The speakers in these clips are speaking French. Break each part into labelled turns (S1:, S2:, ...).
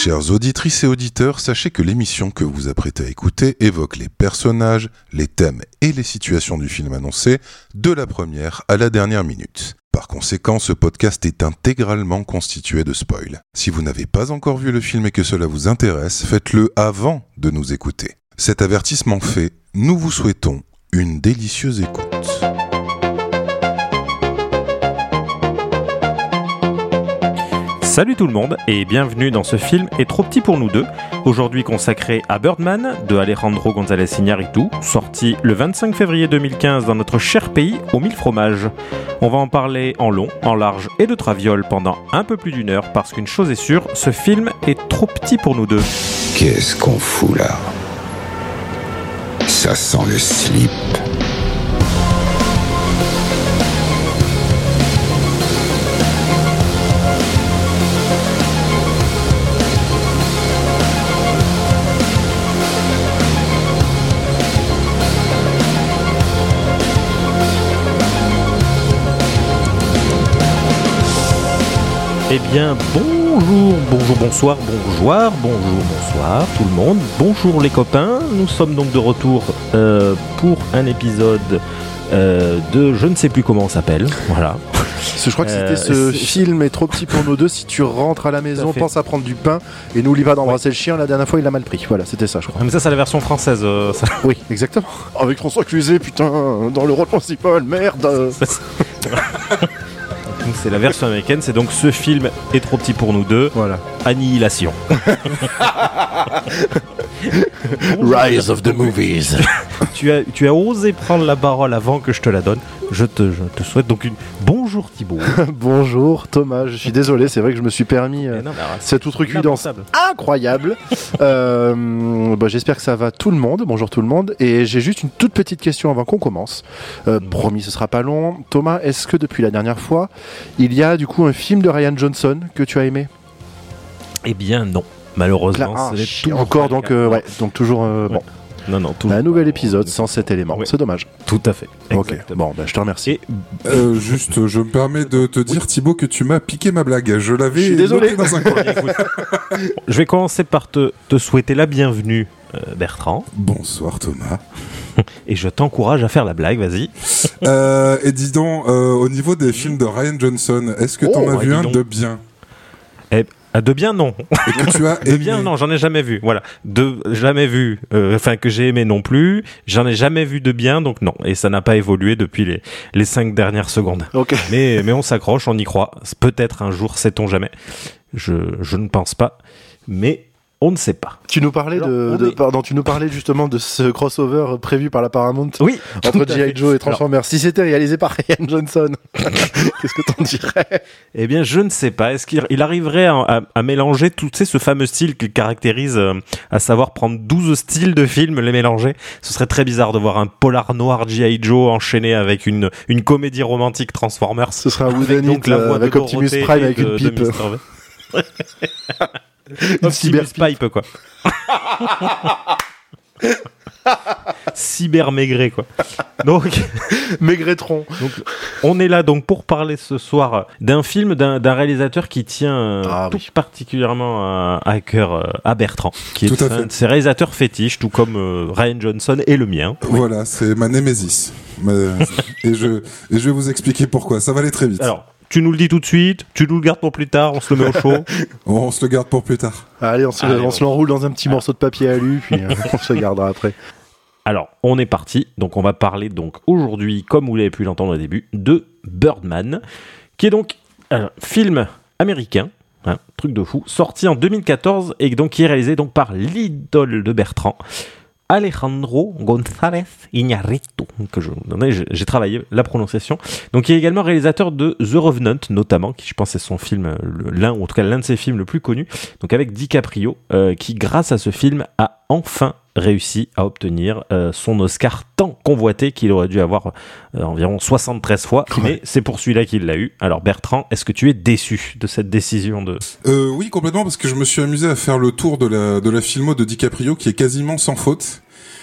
S1: Chères auditrices et auditeurs, sachez que l'émission que vous apprêtez à écouter évoque les personnages, les thèmes et les situations du film annoncé de la première à la dernière minute. Par conséquent, ce podcast est intégralement constitué de spoils. Si vous n'avez pas encore vu le film et que cela vous intéresse, faites-le avant de nous écouter. Cet avertissement fait, nous vous souhaitons une délicieuse écoute.
S2: Salut tout le monde et bienvenue dans ce film est trop petit pour nous deux, aujourd'hui consacré à Birdman de Alejandro González Iñárritu, sorti le 25 février 2015 dans notre cher pays aux mille fromages. On va en parler en long, en large et de traviole pendant un peu plus d'une heure parce qu'une chose est sûre, ce film est trop petit pour nous deux.
S3: Qu'est-ce qu'on fout là? Ça sent le slip.
S2: Eh bien, bonjour, bonjour, bonsoir, bonjour, bonjour, bonsoir tout le monde. Bonjour les copains, nous sommes donc de retour euh, pour un épisode euh, de je ne sais plus comment on s'appelle. Voilà.
S4: Je crois que
S2: Euh,
S4: c'était ce
S2: c'est-
S4: film est trop petit pour nous deux. Si tu rentres à la maison, pense à prendre du pain et n'oublie pas d'embrasser le chien. La dernière fois, il l'a mal pris. Voilà, c'était ça, je crois.
S2: Ah, Mais ça, c'est la version française. euh, ça.
S4: Oui, exactement. Avec François Cluzet, putain, dans le rôle principal, merde.
S2: Donc, c'est la version américaine. C'est donc ce film est trop petit pour nous deux.
S4: Voilà.
S2: Annihilation.
S4: Rise of the movies.
S2: tu as, tu as osé prendre la parole avant que je te la donne. Je te, je te souhaite donc une bonjour Thibaut.
S4: Bonjour Thomas, je suis désolé, c'est vrai que je me suis permis euh,
S2: non, alors,
S4: cette outrecuidance incroyable. Euh, bah, J'espère que ça va tout le monde. Bonjour tout le monde. Et j'ai juste une toute petite question avant qu'on commence. Euh, promis, ce sera pas long. Thomas, est-ce que depuis la dernière fois, il y a du coup un film de Ryan Johnson que tu as aimé?
S2: Eh bien non. Malheureusement,
S4: Ah, chier,
S2: toujours
S4: encore donc euh, ouais donc toujours euh,
S2: Ouais.
S4: bon
S2: Non, non, toujours
S4: un nouvel épisode sans cet élément
S2: Ouais.
S4: c'est dommage
S2: Tout à fait.
S4: ok
S2: Exactement.
S4: bon bah, je te remercie
S1: Euh, juste, je me permets de te dire, Thibaut, que tu m'as piqué ma blague. Je l'avais
S4: Je suis désolé.
S1: noté dans un coin.
S2: Écoute, je vais commencer par te, te souhaiter la bienvenue, euh, Bertrand,
S1: Bonsoir Thomas.
S2: et je t'encourage à faire la blague, vas-y.
S1: Euh, et dis donc, euh, au niveau des films de Ryan Johnson, est-ce que t'en
S4: Oh,
S1: as
S2: ouais,
S1: vu un
S2: donc.
S1: de bien?
S2: Ah, de bien, non.
S1: et que tu as
S2: De
S1: aimé
S2: bien, non, j'en ai jamais vu. Voilà. De jamais vu, euh, enfin, que j'ai aimé non plus. J'en ai jamais vu de bien, donc non. Et ça n'a pas évolué depuis les, les cinq dernières secondes.
S4: ok
S2: Mais, mais on s'accroche, on y croit. Peut-être un jour, sait-on jamais. Je, je ne pense pas. Mais on ne sait pas.
S4: tu nous parlais
S2: Alors,
S4: de, de-
S2: est-
S4: pardon tu nous parlais justement de ce crossover prévu par la Paramount
S2: Oui.
S4: entre G.I. Joe et
S2: Alors,
S4: Transformers si c'était réalisé par Ryan Johnson qu'est-ce que t'en dirais?
S2: Eh bien, je ne sais pas. Est-ce qu'il il arriverait à, à- à mélanger tout tu sais, ce fameux style qui caractérise, euh, à savoir prendre 12 styles de films, les mélanger? Ce serait très bizarre de voir un polar noir G.I. Joe enchaîné avec une, une comédie romantique Transformers.
S4: ce serait un
S2: Avec
S4: Wooden
S2: donc
S4: It
S2: la voix
S4: avec
S2: de
S4: Optimus
S2: Dorothée
S4: Prime avec
S2: de-
S4: une pipe
S2: Optimus
S4: cyberpipe
S2: Pipe, quoi. Cyber maigret, quoi. Donc,
S4: Maigretron
S2: Donc, on est là donc pour parler ce soir d'un film d'un réalisateur qui tient euh,
S4: Ah
S2: tout
S4: oui.
S2: particulièrement à, à cœur euh, à Bertrand, qui est
S1: Tout à
S2: un
S1: fait.
S2: de ses réalisateurs fétiches, tout comme euh, Ryan Johnson et le mien.
S1: Voilà, c'est ma némésis. Et, je, et je vais vous expliquer pourquoi. Ça va aller très vite.
S2: Alors, tu nous le dis tout de suite, tu nous le gardes pour plus tard, on se le met au chaud.
S1: On se le garde pour plus tard.
S4: allez on se,
S2: Allez,
S4: on
S2: on-
S4: se l'enroule dans un petit morceau de papier alu puis euh, on se gardera après
S2: Alors, on est parti. Donc, on va parler donc aujourd'hui, comme vous l'avez pu l'entendre au début, de Birdman, qui est donc un film américain, hein, truc de fou, sorti en 2014 et donc qui est réalisé donc par l'idole de Bertrand, Alejandro González Iñárritu, que je, j'ai- travaillé la prononciation. Donc, il est également réalisateur de The Revenant, notamment, qui je pense est son film, euh, l'un ou en tout cas l'un de ses films le plus connus. Donc, avec DiCaprio, euh, qui grâce à ce film a enfin réussi à obtenir euh, son Oscar tant convoité qu'il aurait dû avoir euh, environ 73 fois, mais c'est pour celui-là qu'il l'a eu. Alors Bertrand, est-ce que tu es déçu de cette décision de...
S1: Euh, oui, complètement, parce que je me suis amusé à faire le tour de la, de la filmo de DiCaprio, qui est quasiment sans faute.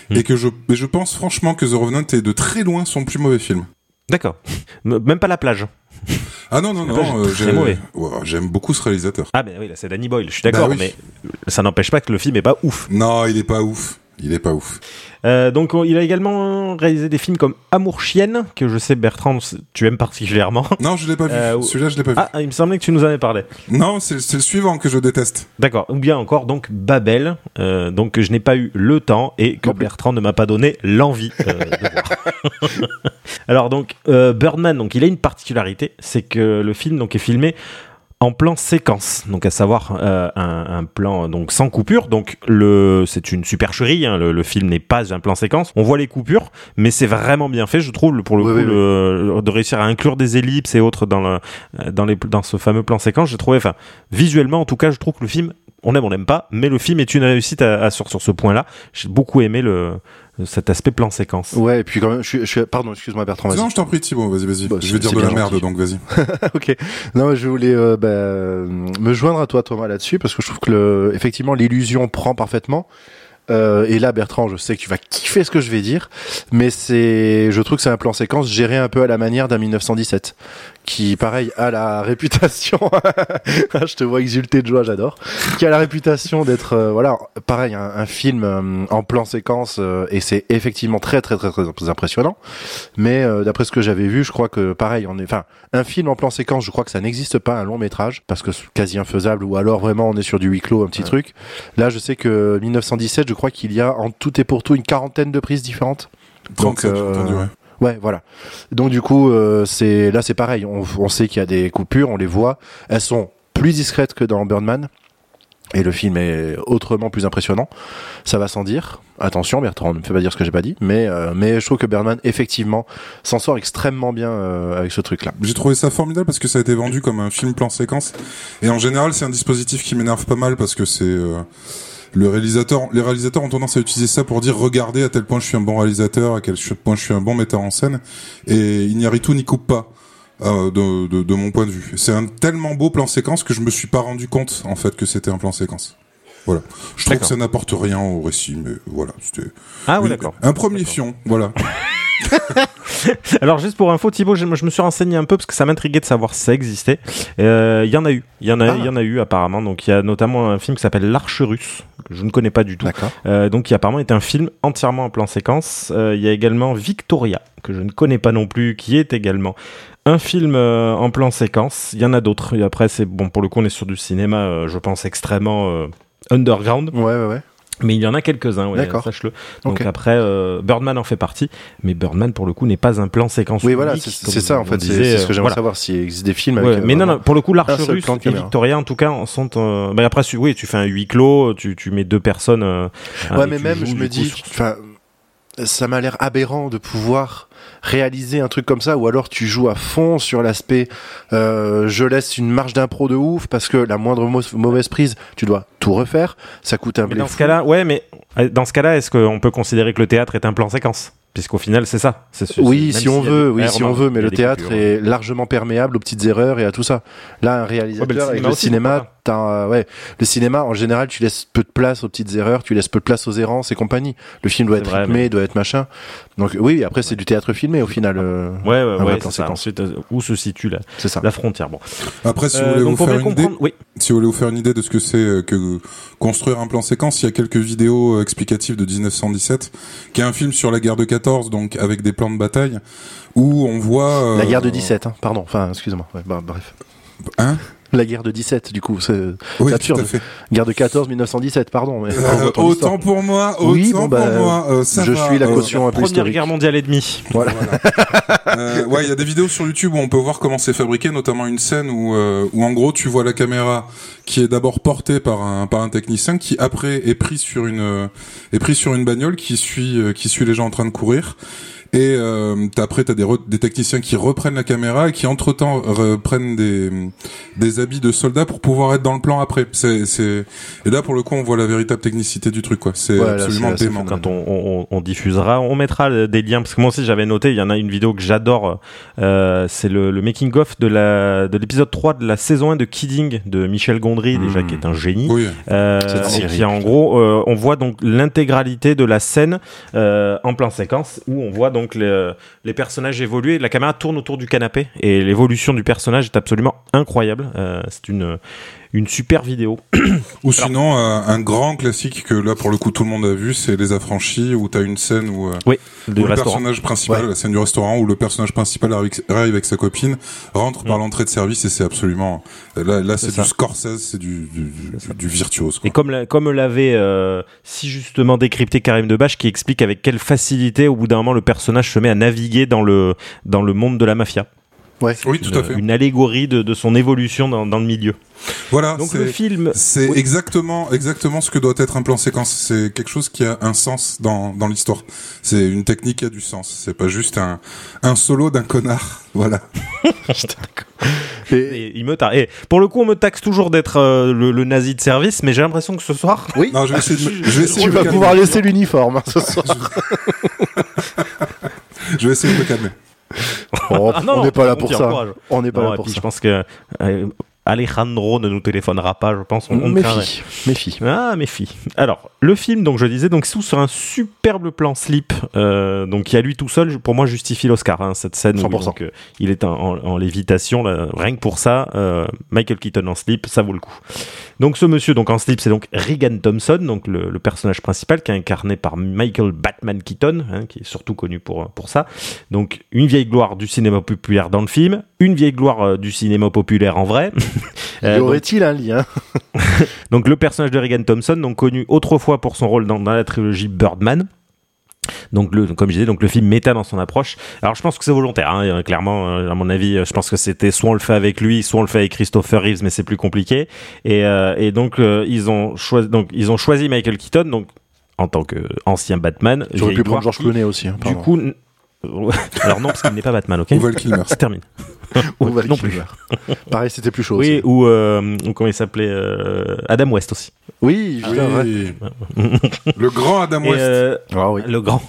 S2: Hmm.
S1: Et que je, je pense franchement que The Revenant est de très loin son plus mauvais film.
S2: D'accord. Même pas la plage.
S5: Ah non, non, non, euh, ouais, j'aime beaucoup ce réalisateur.
S2: Ah ben oui, là c'est Danny Boyle, je suis d'accord,
S5: Bah oui.
S2: mais ça n'empêche pas que le film est pas ouf.
S5: Non, il est pas ouf. Il est pas ouf.
S2: Euh, donc on- il a également réalisé des films comme Amour chienne, que je sais Bertrand, tu aimes particulièrement.
S5: Non, je l'ai pas vu.
S2: Euh,
S5: Celui-là, je l'ai pas vu.
S2: Ah, il me semblait que tu nous en avais parlé.
S5: Non, c'est le suivant que je déteste.
S2: D'accord. Ou bien encore donc Babel, euh, donc que je n'ai pas eu le temps et que
S4: Non plus.
S2: Bertrand ne m'a pas donné l'envie de voir. Alors donc Birdman, donc il a une particularité, c'est que le film donc est filmé en plan séquence, donc à savoir euh, un, un plan donc sans coupure. Donc le c'est une supercherie, hein, le, le film n'est pas un plan séquence. On voit les coupures, mais c'est vraiment bien fait, je trouve, pour le
S4: Oui,
S2: coup,
S4: oui, oui.
S2: le- de réussir à inclure des ellipses et autres dans le dans les dans ce fameux plan séquence. J'ai trouvé, enfin visuellement en tout cas, je trouve que le film on aime, on n'aime pas, mais le film est une réussite à, à- sur, sur ce point-là. J'ai beaucoup aimé le, cet aspect plan séquence.
S4: Ouais, et puis quand même, je suis, je suis- pardon, excuse-moi Bertrand.
S5: Non, je t'en prie, Thibaut, vas-y, vas-y.
S4: Bah,
S5: je vais dire de la merde,
S4: gentil.
S5: donc vas-y.
S4: ok. Non, je voulais euh, bah, me joindre à toi Thomas là-dessus parce que je trouve que le, effectivement l'illusion prend parfaitement. Euh, et là, Bertrand, je sais que tu vas kiffer ce que je vais dire, mais c'est, je trouve que c'est un plan séquence géré un peu à la manière d'un 1917, qui, pareil, a la réputation. Je te vois exulter de joie, j'adore. Qui a la réputation d'être, euh, voilà, pareil, un, un film euh, en plan séquence, euh, et c'est effectivement très, très, très, très impressionnant. Mais d'après ce que j'avais vu, je crois que, pareil, on est, enfin, un film en plan séquence, je crois que ça n'existe pas, un long métrage, parce que c'est quasi infaisable, ou alors vraiment on est sur du huis clos, un petit truc. Là, je sais que 1917, je crois qu'il y a en tout et pour tout une quarantaine de prises différentes.
S5: 37, j'ai
S4: euh,
S5: entendu, ouais.
S4: Ouais, voilà. Donc du coup, euh, c'est là, c'est pareil. On, on sait qu'il y a des coupures, on les voit. Elles sont plus discrètes que dans Birdman. Et le film est autrement plus impressionnant. Ça va sans dire. Attention, Bertrand, ne me fais pas dire ce que j'ai pas dit. Mais, euh, mais je trouve que Birdman, effectivement, s'en sort extrêmement bien euh, avec ce truc-là.
S5: J'ai trouvé ça formidable parce que ça a été vendu comme un film plan séquence. Et en général, c'est un dispositif qui m'énerve pas mal parce que c'est euh, le réalisateur. Les réalisateurs ont tendance à utiliser ça pour dire regardez à tel point je suis un bon réalisateur, à quel point je suis un bon metteur en scène. Et il n'y coupe pas. euh, de, de, de mon point de vue. C'est un tellement beau plan séquence que je me suis pas rendu compte en fait que c'était un plan séquence. Voilà. Je trouve que ça n'apporte rien au récit, mais voilà. C'était
S2: Ah oui,
S5: une-
S2: d'accord.
S5: un premier fion, voilà.
S2: Alors juste pour info, Thibaut, je, me- je me suis renseigné un peu parce que ça m'intriguait de savoir si ça existait. Euh, Il y en a eu, il y en a,
S4: Ah.
S2: y en a eu apparemment. Donc il y a notamment un film qui s'appelle L'Arche russe que je ne connais pas du tout. Euh, donc qui apparemment est un film entièrement en plan séquence. Euh, Il y a également Victoria que je ne connais pas non plus, qui est également un film euh, en plan séquence. Il y en a d'autres. Et après c'est bon pour le coup on est sur du cinéma, euh, je pense extrêmement euh, underground.
S4: Ouais, ouais, ouais.
S2: Mais il y en a quelques-uns, ouais,
S4: D'accord.
S2: sache-le. Donc après, euh, Birdman en fait partie, mais Birdman pour le coup n'est pas un plan séquence.
S4: Oui, voilà,
S2: unique,
S4: c'est ça en fait. C'est ce que
S2: euh,
S4: j'aimerais
S2: voilà.
S4: savoir s'il existe des films
S2: Ouais,
S4: avec. euh,
S2: mais non, non, pour le coup, l'Arche russe et. Victoria, en tout cas, sont. Euh... bah, après, oui, tu fais un huis clos, tu, tu mets deux personnes. euh,
S4: Ouais, mais même, je me dis, ça m'a l'air aberrant de pouvoir réaliser un truc comme ça, ou alors tu joues à fond sur l'aspect, euh, je laisse une marge d'impro de ouf parce que la moindre mau- mauvaise prise, tu dois tout refaire, ça coûte un
S2: Mais dans ce cas-là, ouais, mais euh, dans ce cas-là, est-ce qu'on peut considérer que le théâtre est un plan séquence? Puisqu'au final, c'est ça. C'est- c'est-
S4: Oui, si on veut, oui, si on veut, mais le théâtre
S2: coupures.
S4: est largement perméable aux petites erreurs et à tout ça. Là, un réalisateur
S2: le
S4: avec
S2: cinéma
S4: le
S2: aussi,
S4: cinéma,
S2: pourquoi
S4: t'as, euh, ouais, le cinéma, en général, tu laisses peu de place aux petites erreurs, tu laisses peu de place aux errances et compagnie. Le film doit
S2: C'est
S4: être
S2: vrai,
S4: rythmé,
S2: mais-
S4: doit être machin. Donc oui, après c'est du théâtre filmé au final. euh,
S2: Ouais, ouais, ouais, c'est ça. Ensuite, euh, où se situe la,
S4: c'est ça.
S2: la frontière Bon.
S5: Après, si
S2: Euh,
S5: vous voulez
S2: donc
S5: vous faire une idée,
S2: oui.
S5: Si vous voulez vous faire une idée de ce que c'est euh, que construire un plan séquence, il y a quelques vidéos euh, explicatives de 1917, qui est un film sur la guerre de 14, donc avec des plans de bataille, où on voit... euh,
S4: La guerre de 17, hein, pardon. Enfin, excuse-moi. Ouais, bah, bref.
S5: Hein?
S4: La guerre de 17, du coup. C'est
S5: Oui,
S4: c'est
S5: tout
S4: absurde.
S5: à fait.
S4: guerre de 14, 1917, pardon. Mais
S5: Euh, autant pour moi, autant
S4: Oui, bon, bah,
S5: pour moi. euh, ça
S4: je
S5: va,
S4: suis la
S5: euh,
S4: caution un peu
S2: Première
S4: historique.
S2: guerre mondiale et demie.
S4: Voilà.
S5: Euh, ouais, il y a des vidéos sur YouTube où on peut voir comment c'est fabriqué, notamment une scène où, euh, où en gros tu vois la caméra qui est d'abord portée par un par un technicien qui après est pris sur une euh, est pris sur une bagnole qui suit euh, qui suit les gens en train de courir. Et euh, après, t'as des, des techniciens qui reprennent la caméra et qui entre-temps reprennent des, des habits de soldats pour pouvoir être dans le plan après. C'est, c'est... Et là, pour le coup, on voit la véritable technicité du truc, quoi. C'est
S4: Ouais, là,
S5: absolument
S4: c'est
S5: dément.
S2: Quand on, on- on diffusera, on mettra le- des liens parce que moi aussi j'avais noté. Il y en a une vidéo que j'adore. euh, c'est le, le making of de la de l'épisode 3 de la saison 1 de Kidding de Michel Gondry, déjà
S4: Hmm.
S2: qui est un génie.
S5: Oui.
S2: Euh, qui en gros, euh, on voit donc l'intégralité de la scène euh, en plan séquence où on voit donc les, les personnages évoluer. La caméra tourne autour du canapé et l'évolution du personnage est absolument incroyable. Euh, c'est une une super vidéo.
S1: Ou sinon, euh, un grand classique que là, pour le coup, tout le monde a vu, c'est Les Affranchis, où t'as une scène où, euh,
S2: Oui,
S1: où le
S2: restaurant.
S1: personnage principal,
S4: Ouais.
S1: la scène du restaurant, où le personnage principal arrive, arrive avec sa copine, rentre par
S2: Mm.
S1: l'entrée de service et c'est absolument... Là, là c'est du Scorsese, c'est du, du, du, du virtuose. Quoi.
S2: Et comme, la- comme l'avait euh, si justement décrypté Karim Debache, qui explique avec quelle facilité, au bout d'un moment, le personnage se met à naviguer dans le, dans le monde de la mafia.
S4: Ouais.
S1: Oui, tout
S2: une,
S1: à fait.
S2: une allégorie de, de son évolution dans, dans le milieu.
S1: Voilà,
S2: Donc
S1: c'est-
S2: le film,
S1: C'est
S2: Oui.
S1: exactement, exactement ce que doit être un plan séquence. C'est quelque chose qui a un sens dans, dans l'histoire. C'est une technique qui a du sens. C'est pas juste un, un solo d'un connard. Voilà.
S4: Et,
S2: et il me ta- et pour le coup, on me taxe toujours d'être euh, le, le nazi de service, mais j'ai l'impression que ce soir,
S4: oui,
S1: Non, je vais essayer de me, je vais essayer
S4: tu
S1: de
S4: vas pouvoir laisser l'uniforme hein, ce soir.
S1: Je vais essayer de me calmer.
S4: Oh,
S2: Ah non,
S4: on n'est pas là
S2: on
S4: pour ça.
S2: encourage.
S4: On n'est pas
S2: Non,
S4: là pour ça.
S2: je pense que euh, Alejandro ne nous téléphonera pas, je pense. On, on.
S4: Méfie, méfie.
S2: Ah, méfie. Alors, le film, donc je disais, donc sous sur un superbe plan slip, euh, donc qui à lui tout seul, pour moi, justifie l'Oscar. hein, cette scène où
S4: 100%.
S2: donc, euh, il est en, en- en lévitation, là, rien que pour ça, euh, Michael Keaton en slip, ça vaut le coup. Donc ce monsieur, donc en slip, c'est donc Regan Thompson, donc le, le personnage principal, qui est incarné par Michael Batman Keaton, hein, qui est surtout connu pour pour ça. Donc une vieille gloire du cinéma populaire dans le film, une vieille gloire euh, du cinéma populaire en vrai.
S4: Y
S2: Euh, donc-
S4: aurait-il un lien
S2: donc le personnage de Regan Thompson, donc connu autrefois pour son rôle dans, dans la trilogie Birdman. Donc le, comme je disais, donc le film méta dans son approche. Alors je pense que c'est volontaire, hein, euh, clairement. euh, à mon avis, je pense que c'était soit on le fait avec lui, soit on le fait avec Christopher Reeves, mais c'est plus compliqué. Et, euh, et donc euh, ils ont choisi, donc ils ont choisi Michael Keaton, donc en tant que ancien Batman.
S4: J'aurais pu prendre George Clooney aussi. hein,
S2: Du coup, alors non parce qu'il n'est pas Batman, ok.
S1: Ou Val Kilmer.
S2: Ça termine.
S4: Ou Val
S2: non plus.
S4: Kilmer. Pareil, c'était plus chaud.
S2: Oui,
S4: aussi.
S2: ou euh, ou comment il s'appelait euh, Adam West aussi.
S4: Oui,
S1: Ah
S4: ouais.
S1: oui. Le grand Adam
S2: Et,
S1: West.
S2: euh,
S4: Ah oui.
S2: le grand,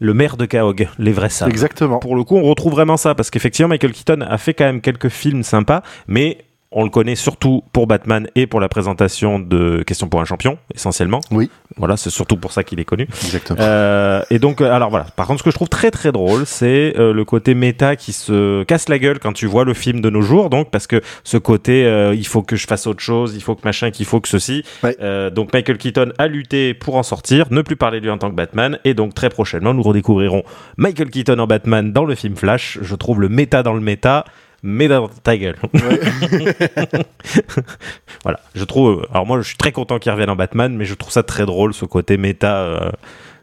S2: le maire de Kaog, les vrais sables.
S4: Exactement.
S2: Pour le coup, on retrouve vraiment ça, parce qu'effectivement, Michael Keaton a fait quand même quelques films sympas, mais on le connaît surtout pour Batman et pour la présentation de Question pour un champion, essentiellement.
S4: Oui.
S2: Voilà, c'est surtout pour ça qu'il est connu.
S4: Exactement.
S2: Euh, et donc, euh, alors voilà. Par contre, ce que je trouve très très drôle, c'est euh, le côté méta qui se casse la gueule quand tu vois le film de nos jours. Donc, parce que ce côté, euh, il faut que je fasse autre chose, il faut que machin, qu'il faut que ceci.
S4: Ouais.
S2: Euh, donc, Michael Keaton a lutté pour en sortir, ne plus parler de lui en tant que Batman. Et donc, très prochainement, nous redécouvrirons Michael Keaton en Batman dans le film Flash. Je trouve le méta dans le méta. Mais dans ta gueule. voilà, je trouve. Alors moi, je suis très content qu'il revienne en Batman, mais je trouve ça très drôle ce côté méta. euh,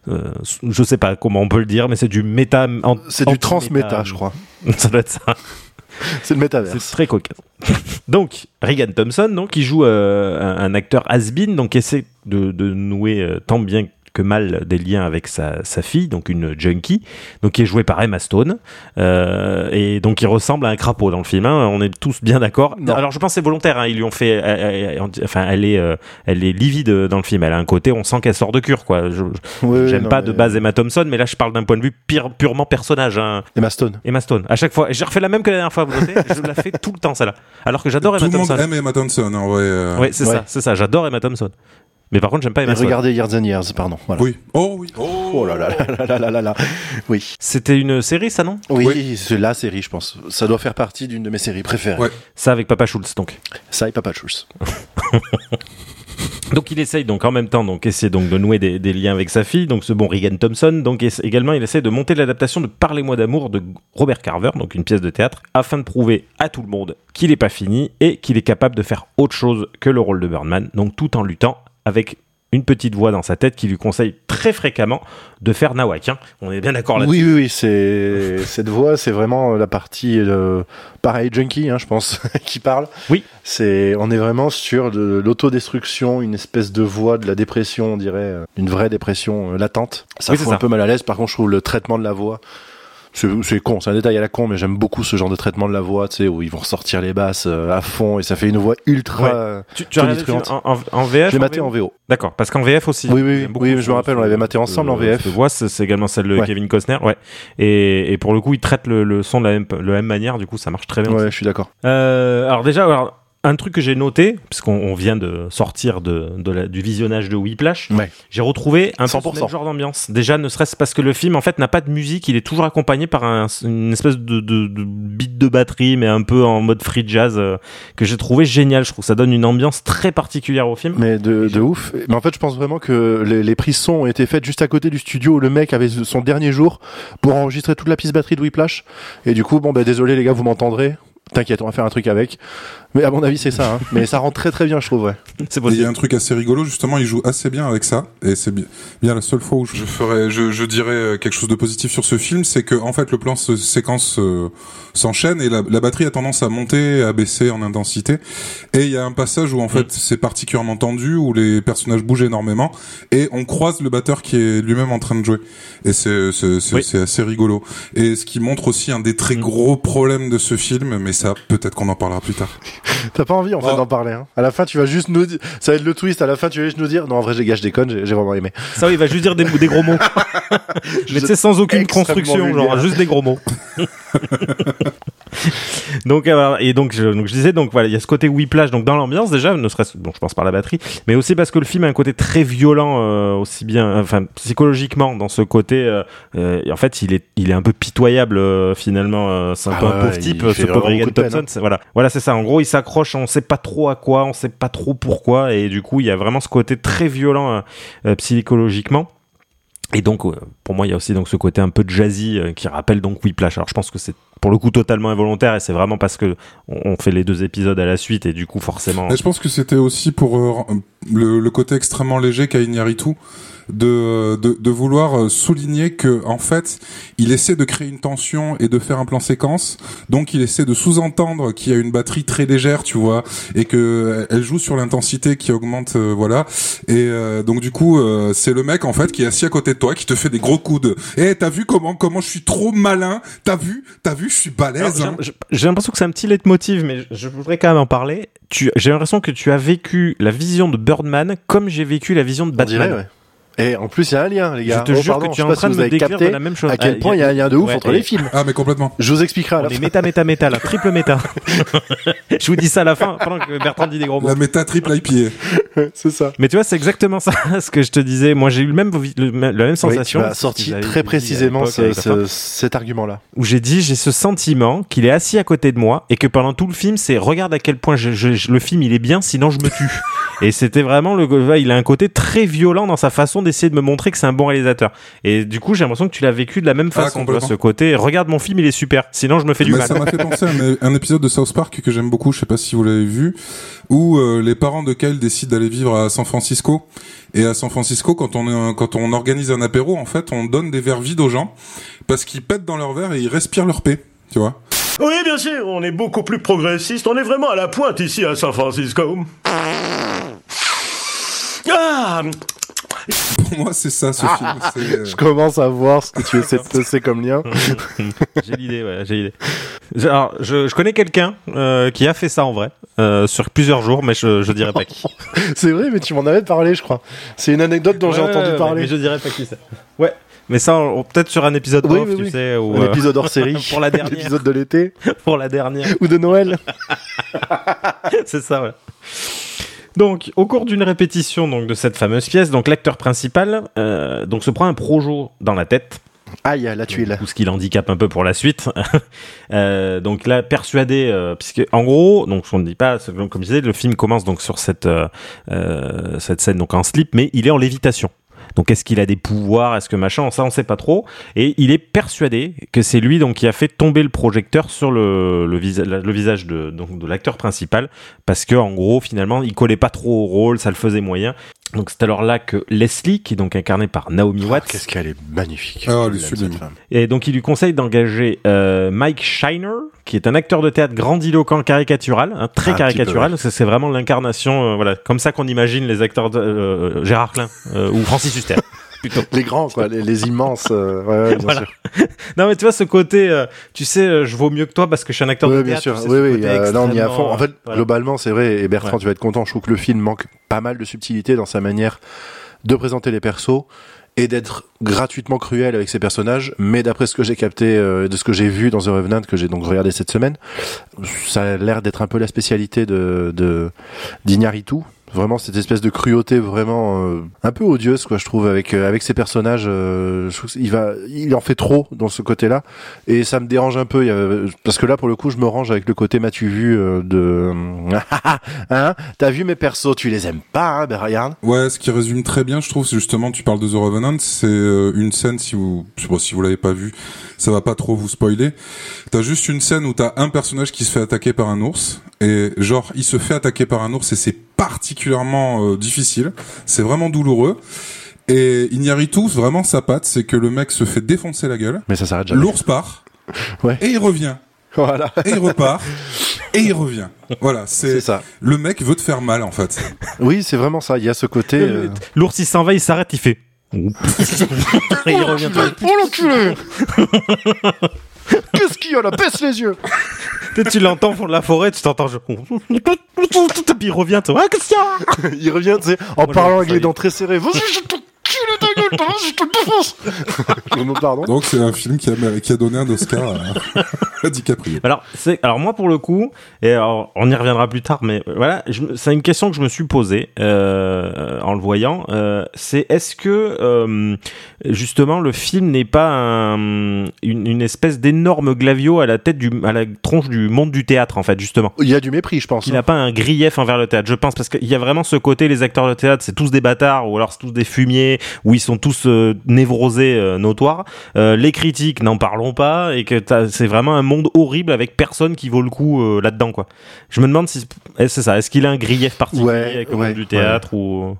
S2: euh, je sais pas comment on peut le dire, mais c'est du méta.
S4: C'est du transméta, je crois.
S2: Ça doit être ça.
S4: C'est le
S2: C'est
S4: métaverse.
S2: très cocasse. donc, Regan Thompson, donc, qui joue euh, un, un acteur has-been, donc essaie de, de nouer euh, tant bien que mal des liens avec sa, sa fille, donc une junkie, donc qui est jouée par Emma Stone, euh, et donc qui ressemble à un crapaud dans le film. hein, on est tous bien d'accord. Alors je pense que c'est volontaire. hein, ils lui ont fait, euh, euh, enfin, elle est, euh, elle est livide dans le film. Elle a un côté, on sent qu'elle sort de cure, quoi.
S4: Oui,
S2: J'aime pas
S4: mais-
S2: de base Emma Thompson, mais là je parle d'un point de vue pire- purement personnage. Hein.
S4: Emma Stone.
S2: Emma Stone. À chaque fois, j'ai refait la même que la dernière fois. Vous notez Je la fais tout le temps, celle-là. Alors que j'adore
S1: Tout
S2: Emma
S1: le monde
S2: Thompson.
S1: aime Emma Thompson, en vrai. euh,
S2: Oui, c'est
S4: Ouais.
S2: ça, c'est ça. J'adore Emma Thompson. Mais par contre, j'aime pas Emma Stone.
S4: regardez Years and Years, pardon. Voilà.
S1: Oui. Oh oui. Oh,
S4: Oh là là là là là là là. Oui.
S2: C'était une série, ça, non?
S4: Oui,
S1: Oui.
S4: c'est la série, je pense. Ça doit faire partie d'une de mes séries préférées.
S1: Ouais.
S2: Ça avec Papa Schultz, donc.
S4: Ça et Papa Schultz.
S2: Donc il essaye donc en même temps donc essayer donc de nouer des, des liens avec sa fille donc ce bon Regan Thompson donc également il essaie de monter l'adaptation de Parlez-moi d'amour de Robert Carver donc une pièce de théâtre afin de prouver à tout le monde qu'il n'est pas fini et qu'il est capable de faire autre chose que le rôle de Birdman donc tout en luttant avec une petite voix dans sa tête qui lui conseille très fréquemment de faire Nawak hein. on est bien d'accord là
S4: Oui, oui, oui, c'est cette voix, c'est vraiment la partie euh, pareil junkie, hein, je pense, qui parle.
S2: Oui.
S4: C'est, on est vraiment sur de l'autodestruction, une espèce de voix de la dépression, on dirait, euh, une vraie dépression euh, latente. Ça
S2: Oui, c'est
S4: un
S2: ça.
S4: peu mal à l'aise. Par contre, je trouve le traitement de la voix. C'est con, c'est un détail à la con, mais j'aime beaucoup ce genre de traitement de la voix, tu sais, où ils vont ressortir les basses euh, à fond et ça fait une voix ultra.
S2: Ouais. tu, tu as regardé en, en- VF
S4: Je l'ai maté en VO.
S2: D'accord, parce qu'en VF aussi.
S4: Oui, oui, oui, je me rappelle, on l'avait maté ensemble en VF.
S2: voix, c'est également celle de. Kevin Costner, ouais. Et, pour le coup, il traite le, son de la même, de la même manière, du coup, ça marche très bien.
S4: Ouais, je suis d'accord.
S2: Euh, alors déjà, alors, un truc que j'ai noté, puisqu'on on vient de sortir de, de la- du visionnage de Whiplash,
S4: Ouais.
S2: j'ai retrouvé un peu ce
S4: 100%.
S2: même genre d'ambiance. Déjà, ne serait-ce parce que le film, en fait, n'a pas de musique, il est toujours accompagné par un- une espèce de, de, de beat de batterie, mais un peu en mode free jazz, euh, que j'ai trouvé génial. Je trouve que ça donne une ambiance très particulière au film.
S4: Mais de, de ouf. Mais en fait, je pense vraiment que les, les prises son ont été faites juste à côté du studio où le mec avait son dernier jour pour enregistrer toute la piste batterie de Whiplash. Et du coup, bon, bah, désolé les gars, vous m'entendrez. T'inquiète, on va faire un truc avec. Mais à mon avis, c'est ça. Hein. Mais ça rend très très bien, je trouve. Ouais.
S2: C'est
S5: il y a un truc assez rigolo, justement, il joue assez bien avec ça, et c'est bi- bien la seule fois où je ferais, je, je dirais euh, quelque chose de positif sur ce film, c'est que en fait le plan se séquence euh, s'enchaîne et la, la batterie a tendance à monter, et à baisser en intensité, et il y a un passage où en fait c'est particulièrement tendu, où les personnages bougent énormément, et on croise le batteur qui est lui-même en train de jouer, et c'est c'est c'est
S2: Oui.
S5: assez rigolo, et ce qui montre aussi un des très
S2: Mm.
S5: gros problèmes de ce film, mais ça peut-être qu'on en parlera plus tard.
S4: T'as pas envie en fait d'en parler. Hein. À la fin, tu vas juste nous. di- Ça va être le twist. À la fin, tu vas juste nous dire. Non, en vrai, les gars, je déconne. J'ai j'ai vraiment aimé.
S2: Ça, oui, il va juste dire des, des gros mots. Mais tu sais, sans aucune construction, genre juste des gros mots. donc, euh, et donc je, donc je disais, donc voilà, il y a ce côté whiplash, donc dans l'ambiance déjà, ne serait-ce, bon, je pense par la batterie, mais aussi parce que le film a un côté très violent, euh, aussi bien, enfin, psychologiquement, dans ce côté, euh, euh, et en fait, il est, il est un peu pitoyable, euh, finalement, euh, c'est un
S4: Ah
S2: peu un
S4: ouais,
S2: pauvre
S4: il
S2: type, ce pauvre Egan
S4: beaucoup de peine,
S2: Thompson,
S4: hein.
S2: c'est- voilà, voilà, c'est ça, en gros, s'accroche, on sait pas trop à quoi, on sait pas trop pourquoi, et du coup, il y a vraiment ce côté très violent, euh, euh, psychologiquement. Et donc, euh, pour moi, il y a aussi donc ce côté un peu jazzy qui rappelle donc Whiplash. Alors, je pense que c'est pour le coup totalement involontaire et c'est vraiment parce que on fait les deux épisodes à la suite et du coup, forcément.
S5: Mais je pense que c'était aussi pour le, le côté extrêmement léger qu'a Iñárritu de, de de vouloir euh, souligner que en fait, il essaie de créer une tension et de faire un plan séquence. Donc il essaie de sous-entendre qu'il y a une batterie très légère, tu vois, et que euh, elle joue sur l'intensité qui augmente euh, voilà. Et euh, donc du coup, euh, c'est le mec en fait qui est assis à côté de toi qui te fait des gros coups de "Eh, t'as vu comment comment je suis trop malin? T'as vu T'as vu, je suis balèze."
S2: j'ai-
S5: hein.
S2: j'ai l'impression que c'est un petit leitmotiv, mais je- voudrais quand même en parler. Tu, j'ai l'impression que tu as vécu la vision de Birdman comme j'ai vécu la vision de
S4: On
S2: Batman.
S4: dirait, ouais. Et en plus, il y a un lien, les
S2: Je
S4: gars.
S2: te
S4: Oh,
S2: jure
S4: pardon,
S2: que tu
S4: je
S2: es en train
S4: si
S2: de me décrire de la même chose.
S4: À quel
S2: Ah,
S4: point il y, a- un de ouf
S2: Ouais,
S4: entre
S2: et-
S4: les films.
S5: Ah mais complètement.
S4: Je vous expliquerai à la
S2: On est
S4: fin.
S2: méta, méta, méta, la triple méta. je vous dis ça à la fin, pendant que Bertrand dit des gros mots.
S5: La méta triple IPA.
S4: c'est ça.
S2: Mais tu vois, c'est exactement ça ce que je te disais. Moi, j'ai eu le même, le même- la même
S4: Oui, tu
S2: sensation.
S4: m'as
S2: ce
S4: sorti
S2: qu'ils avaient
S4: très précisément ce- ce- cet argument-là.
S2: où j'ai dit j'ai ce sentiment qu'il est assis à côté de moi et que pendant tout le film, c'est regarde à quel point je- je- je- le film il est bien, sinon je me tue. et c'était vraiment le, il a un côté très violent dans sa façon d'essayer de me montrer que c'est un bon réalisateur. Et du coup, j'ai l'impression que tu l'as vécu de la même
S5: Ah,
S2: façon. vois,
S5: complètement.
S2: ce côté, regarde mon film, il est super, sinon je me fais du
S5: Mais
S2: mal.
S5: ça m'a fait penser à un, un épisode de South Park que j'aime beaucoup, je sais pas si vous l'avez vu, où euh, les parents de Kyle décident d'aller vivre à San Francisco. Et à San Francisco, quand on, est- quand on organise un apéro, en fait, on donne des verres vides aux gens parce qu'ils pètent dans leurs verres et ils respirent leur paix, tu vois.
S6: Oui, bien sûr, on est beaucoup plus progressiste. On est vraiment à la pointe ici à San Francisco. Ah
S5: Pour moi, c'est ça, ce film. c'est, euh,
S4: Je commence à voir ce que tu essaies de comme lien.
S2: J'ai l'idée, ouais, j'ai l'idée. Je- Alors, je, je connais quelqu'un euh, qui a fait ça en vrai, euh, sur plusieurs jours, mais je, je dirais pas qui.
S4: C'est vrai, mais tu m'en avais parlé, je crois. C'est une anecdote dont j'ai entendu
S2: ouais,
S4: parler.
S2: Mais je dirais pas qui c'est. Ouais. Mais ça, on- peut-être sur un épisode
S4: Oui,
S2: off,
S4: oui,
S2: tu
S4: oui.
S2: sais, ou
S4: Un
S2: euh,
S4: épisode hors série.
S2: pour la dernière.
S4: L'épisode de l'été.
S2: pour la dernière.
S4: Ou de Noël.
S2: c'est ça, ouais. Donc, au cours d'une répétition donc de cette fameuse pièce, donc l'acteur principal euh, donc se prend un projo dans la tête,
S4: Aïe, la tuile.
S2: ou ce qui l'handicape un peu pour la suite. Euh, donc là, persuadé, euh, puisque en gros, donc on ne dit pas, comme je disais, le film commence donc sur cette euh, cette scène donc en slip, mais il est en lévitation. Donc est-ce qu'il a des pouvoirs, est-ce que machin, ça on sait pas trop. Et il est persuadé que c'est lui donc qui a fait tomber le projecteur sur le, le, visa- le visage de, de l'acteur principal, parce que en gros finalement il collait pas trop au rôle, ça le faisait moyen. Donc c'est alors là que Leslie, qui est donc incarnée par Naomi
S4: Ah,
S2: Watts,
S4: Qu'est-ce qu'elle est magnifique.
S5: Elle est
S4: femme.
S2: et donc il lui conseille d'engager euh, Mike Shiner, qui est un acteur de théâtre grandiloquent caricatural, hein, très
S4: Un
S2: caricatural. C'est c'est vraiment l'incarnation, euh, voilà, comme ça qu'on imagine les acteurs de euh, Gérard Klein euh, ou Francis Huster. Plutôt.
S4: Les grands, quoi, les, les immenses. euh, ouais, ouais, bien
S2: Voilà.
S4: sûr.
S2: Non mais tu vois ce côté, euh, tu sais, euh, je vaux mieux que toi parce que je suis un acteur
S4: Oui,
S2: de
S4: bien
S2: théâtre.
S4: sûr.
S2: tu sais,
S4: Oui, oui. euh, là, on y est à fond. En fait,
S2: voilà.
S4: globalement, c'est vrai. Et Bertrand,
S2: Ouais.
S4: tu vas être content. Je trouve que le film manque pas mal de subtilité dans sa manière de présenter les persos et d'être gratuitement cruel avec ses personnages, mais d'après ce que j'ai capté, euh, de ce que j'ai vu dans The Revenant, que j'ai donc regardé cette semaine, ça a l'air d'être un peu la spécialité de, de d'Iñárritu. Vraiment cette espèce de cruauté vraiment euh, un peu odieuse quoi je trouve avec euh, avec ses personnages euh, je trouve qu'il va il en fait trop dans ce côté-là et ça me dérange un peu il y a- parce que là pour le coup je me range avec le côté m'as-tu vu euh, de hein t'as vu mes persos tu les aimes pas hein ben regarde
S5: Ouais, ce qui résume très bien, je trouve, c'est justement, tu parles de The Revenant, c'est euh, une scène, si vous, je si vous l'avez pas vu, ça va pas trop vous spoiler. T'as juste une scène où t'as un personnage qui se fait attaquer par un ours, et genre, il se fait attaquer par un ours, et c'est particulièrement euh, difficile, c'est vraiment douloureux. Et Iñárritu, vraiment sa patte, c'est que le mec se fait défoncer la gueule,
S4: mais ça s'arrête jamais
S5: l'ours part,
S4: Ouais.
S5: et il revient,
S4: voilà
S5: et il repart, et il revient. Voilà,
S4: c'est
S5: c'est
S4: ça
S5: le mec veut te faire mal en fait.
S4: oui c'est vraiment ça il y a ce côté euh,
S2: L'ours il s'en va, il s'arrête, il fait. Et il revient.
S4: Oh l'enculé Qu'est-ce qu'il y a là Baisse les yeux
S2: Tu sais, tu l'entends au fond de la forêt, tu t'entends. je- Puis il revient, tu vois, ah, qu'est-ce qu'il y a?
S4: Il revient, tu sais, en
S2: Moi,
S4: parlant
S2: le-
S4: avec les dents très serrées. Vas-y, je Pardon
S5: Donc c'est un film qui a, qui a donné un Oscar à, à DiCaprio.
S2: Alors, alors moi pour le coup, et alors, on y reviendra plus tard, mais voilà, je me- c'est une question que je me suis posée euh, en le voyant. euh, c'est est-ce que euh, justement le film n'est pas un- une, une espèce d'énorme glavio à la tête du, à la tronche du monde du théâtre en fait justement?
S4: Il y a du mépris, je pense.
S2: Il n'a pas un grief envers le théâtre, je pense, parce qu'il y a vraiment ce côté, les acteurs de théâtre, c'est tous des bâtards, ou alors c'est tous des fumiers, ou ils sont tous euh, névrosés, euh, notoires. Euh, les critiques, n'en parlons pas, et que c'est vraiment un monde horrible avec personne qui vaut le coup là-dedans, quoi. Je me demande si est- c'est ça, est-ce qu'il a un grief particulier
S4: Ouais,
S2: avec le
S4: ouais,
S2: monde du théâtre, ou...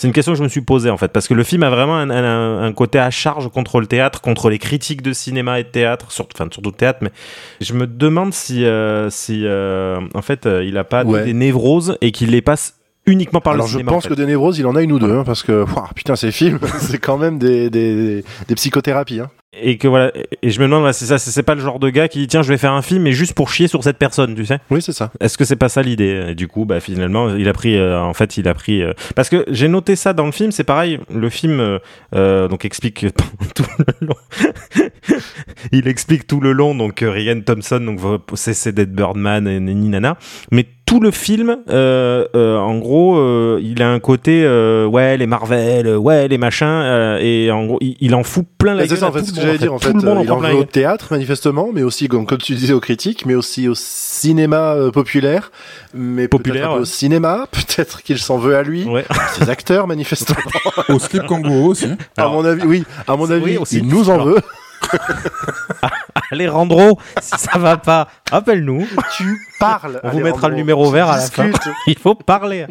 S2: C'est une question que je me suis posée en fait, parce que le film a vraiment un, un- un côté à charge contre le théâtre, contre les critiques de cinéma et de théâtre, surtout, enfin surtout de théâtre, mais je me demande si, euh, si euh, en fait, il a pas
S4: Ouais.
S2: des névroses et qu'il les passe uniquement par
S4: Alors
S2: le
S4: je
S2: cinéma.
S4: pense
S2: en fait.
S4: que des névroses, il en a une ou deux, hein, parce que ouah, putain, ces films, c'est quand même des, des, des psychothérapies. Hein.
S2: Et que voilà, et je me demande, c'est ça, c'est c'est pas le genre de gars qui dit tiens, je vais faire un film, mais juste pour chier sur cette personne, tu sais?
S4: Oui, c'est ça.
S2: Est-ce que c'est pas ça l'idée? Et du coup, bah finalement, il a pris, euh, en fait, il a pris, euh, parce que j'ai noté ça dans le film, c'est pareil, le film euh, euh, donc explique tout le long, il explique tout le long, donc euh, Ryan Thompson, donc cesser d'être Birdman et ni nana, mais tout le film, euh, euh, en gros, euh, il a un côté, euh, ouais, les Marvel, euh, ouais, les machins, euh, et en gros, il, il en fout plein la
S4: Mais C'est
S2: gueule
S4: ça, en fait, ce que j'allais dire. En fait, euh, il en
S2: plein
S4: veut au
S2: gueule.
S4: théâtre, manifestement, mais aussi, comme, comme tu disais, aux critiques, mais aussi au cinéma euh, populaire. Mais
S2: Populaire, ouais.
S4: au cinéma, peut-être qu'il s'en veut à lui.
S2: Ouais.
S4: Ses acteurs, manifestement.
S5: Au slip kangourou aussi.
S4: à mon avis, oui, à mon avis,
S2: oui, aussi.
S4: il nous en
S2: Alors,
S4: veut.
S2: Alejandro, si ça va pas, appelle-nous.
S4: Tu parles.
S2: On vous mettra le numéro vert à la fin. Il faut parler.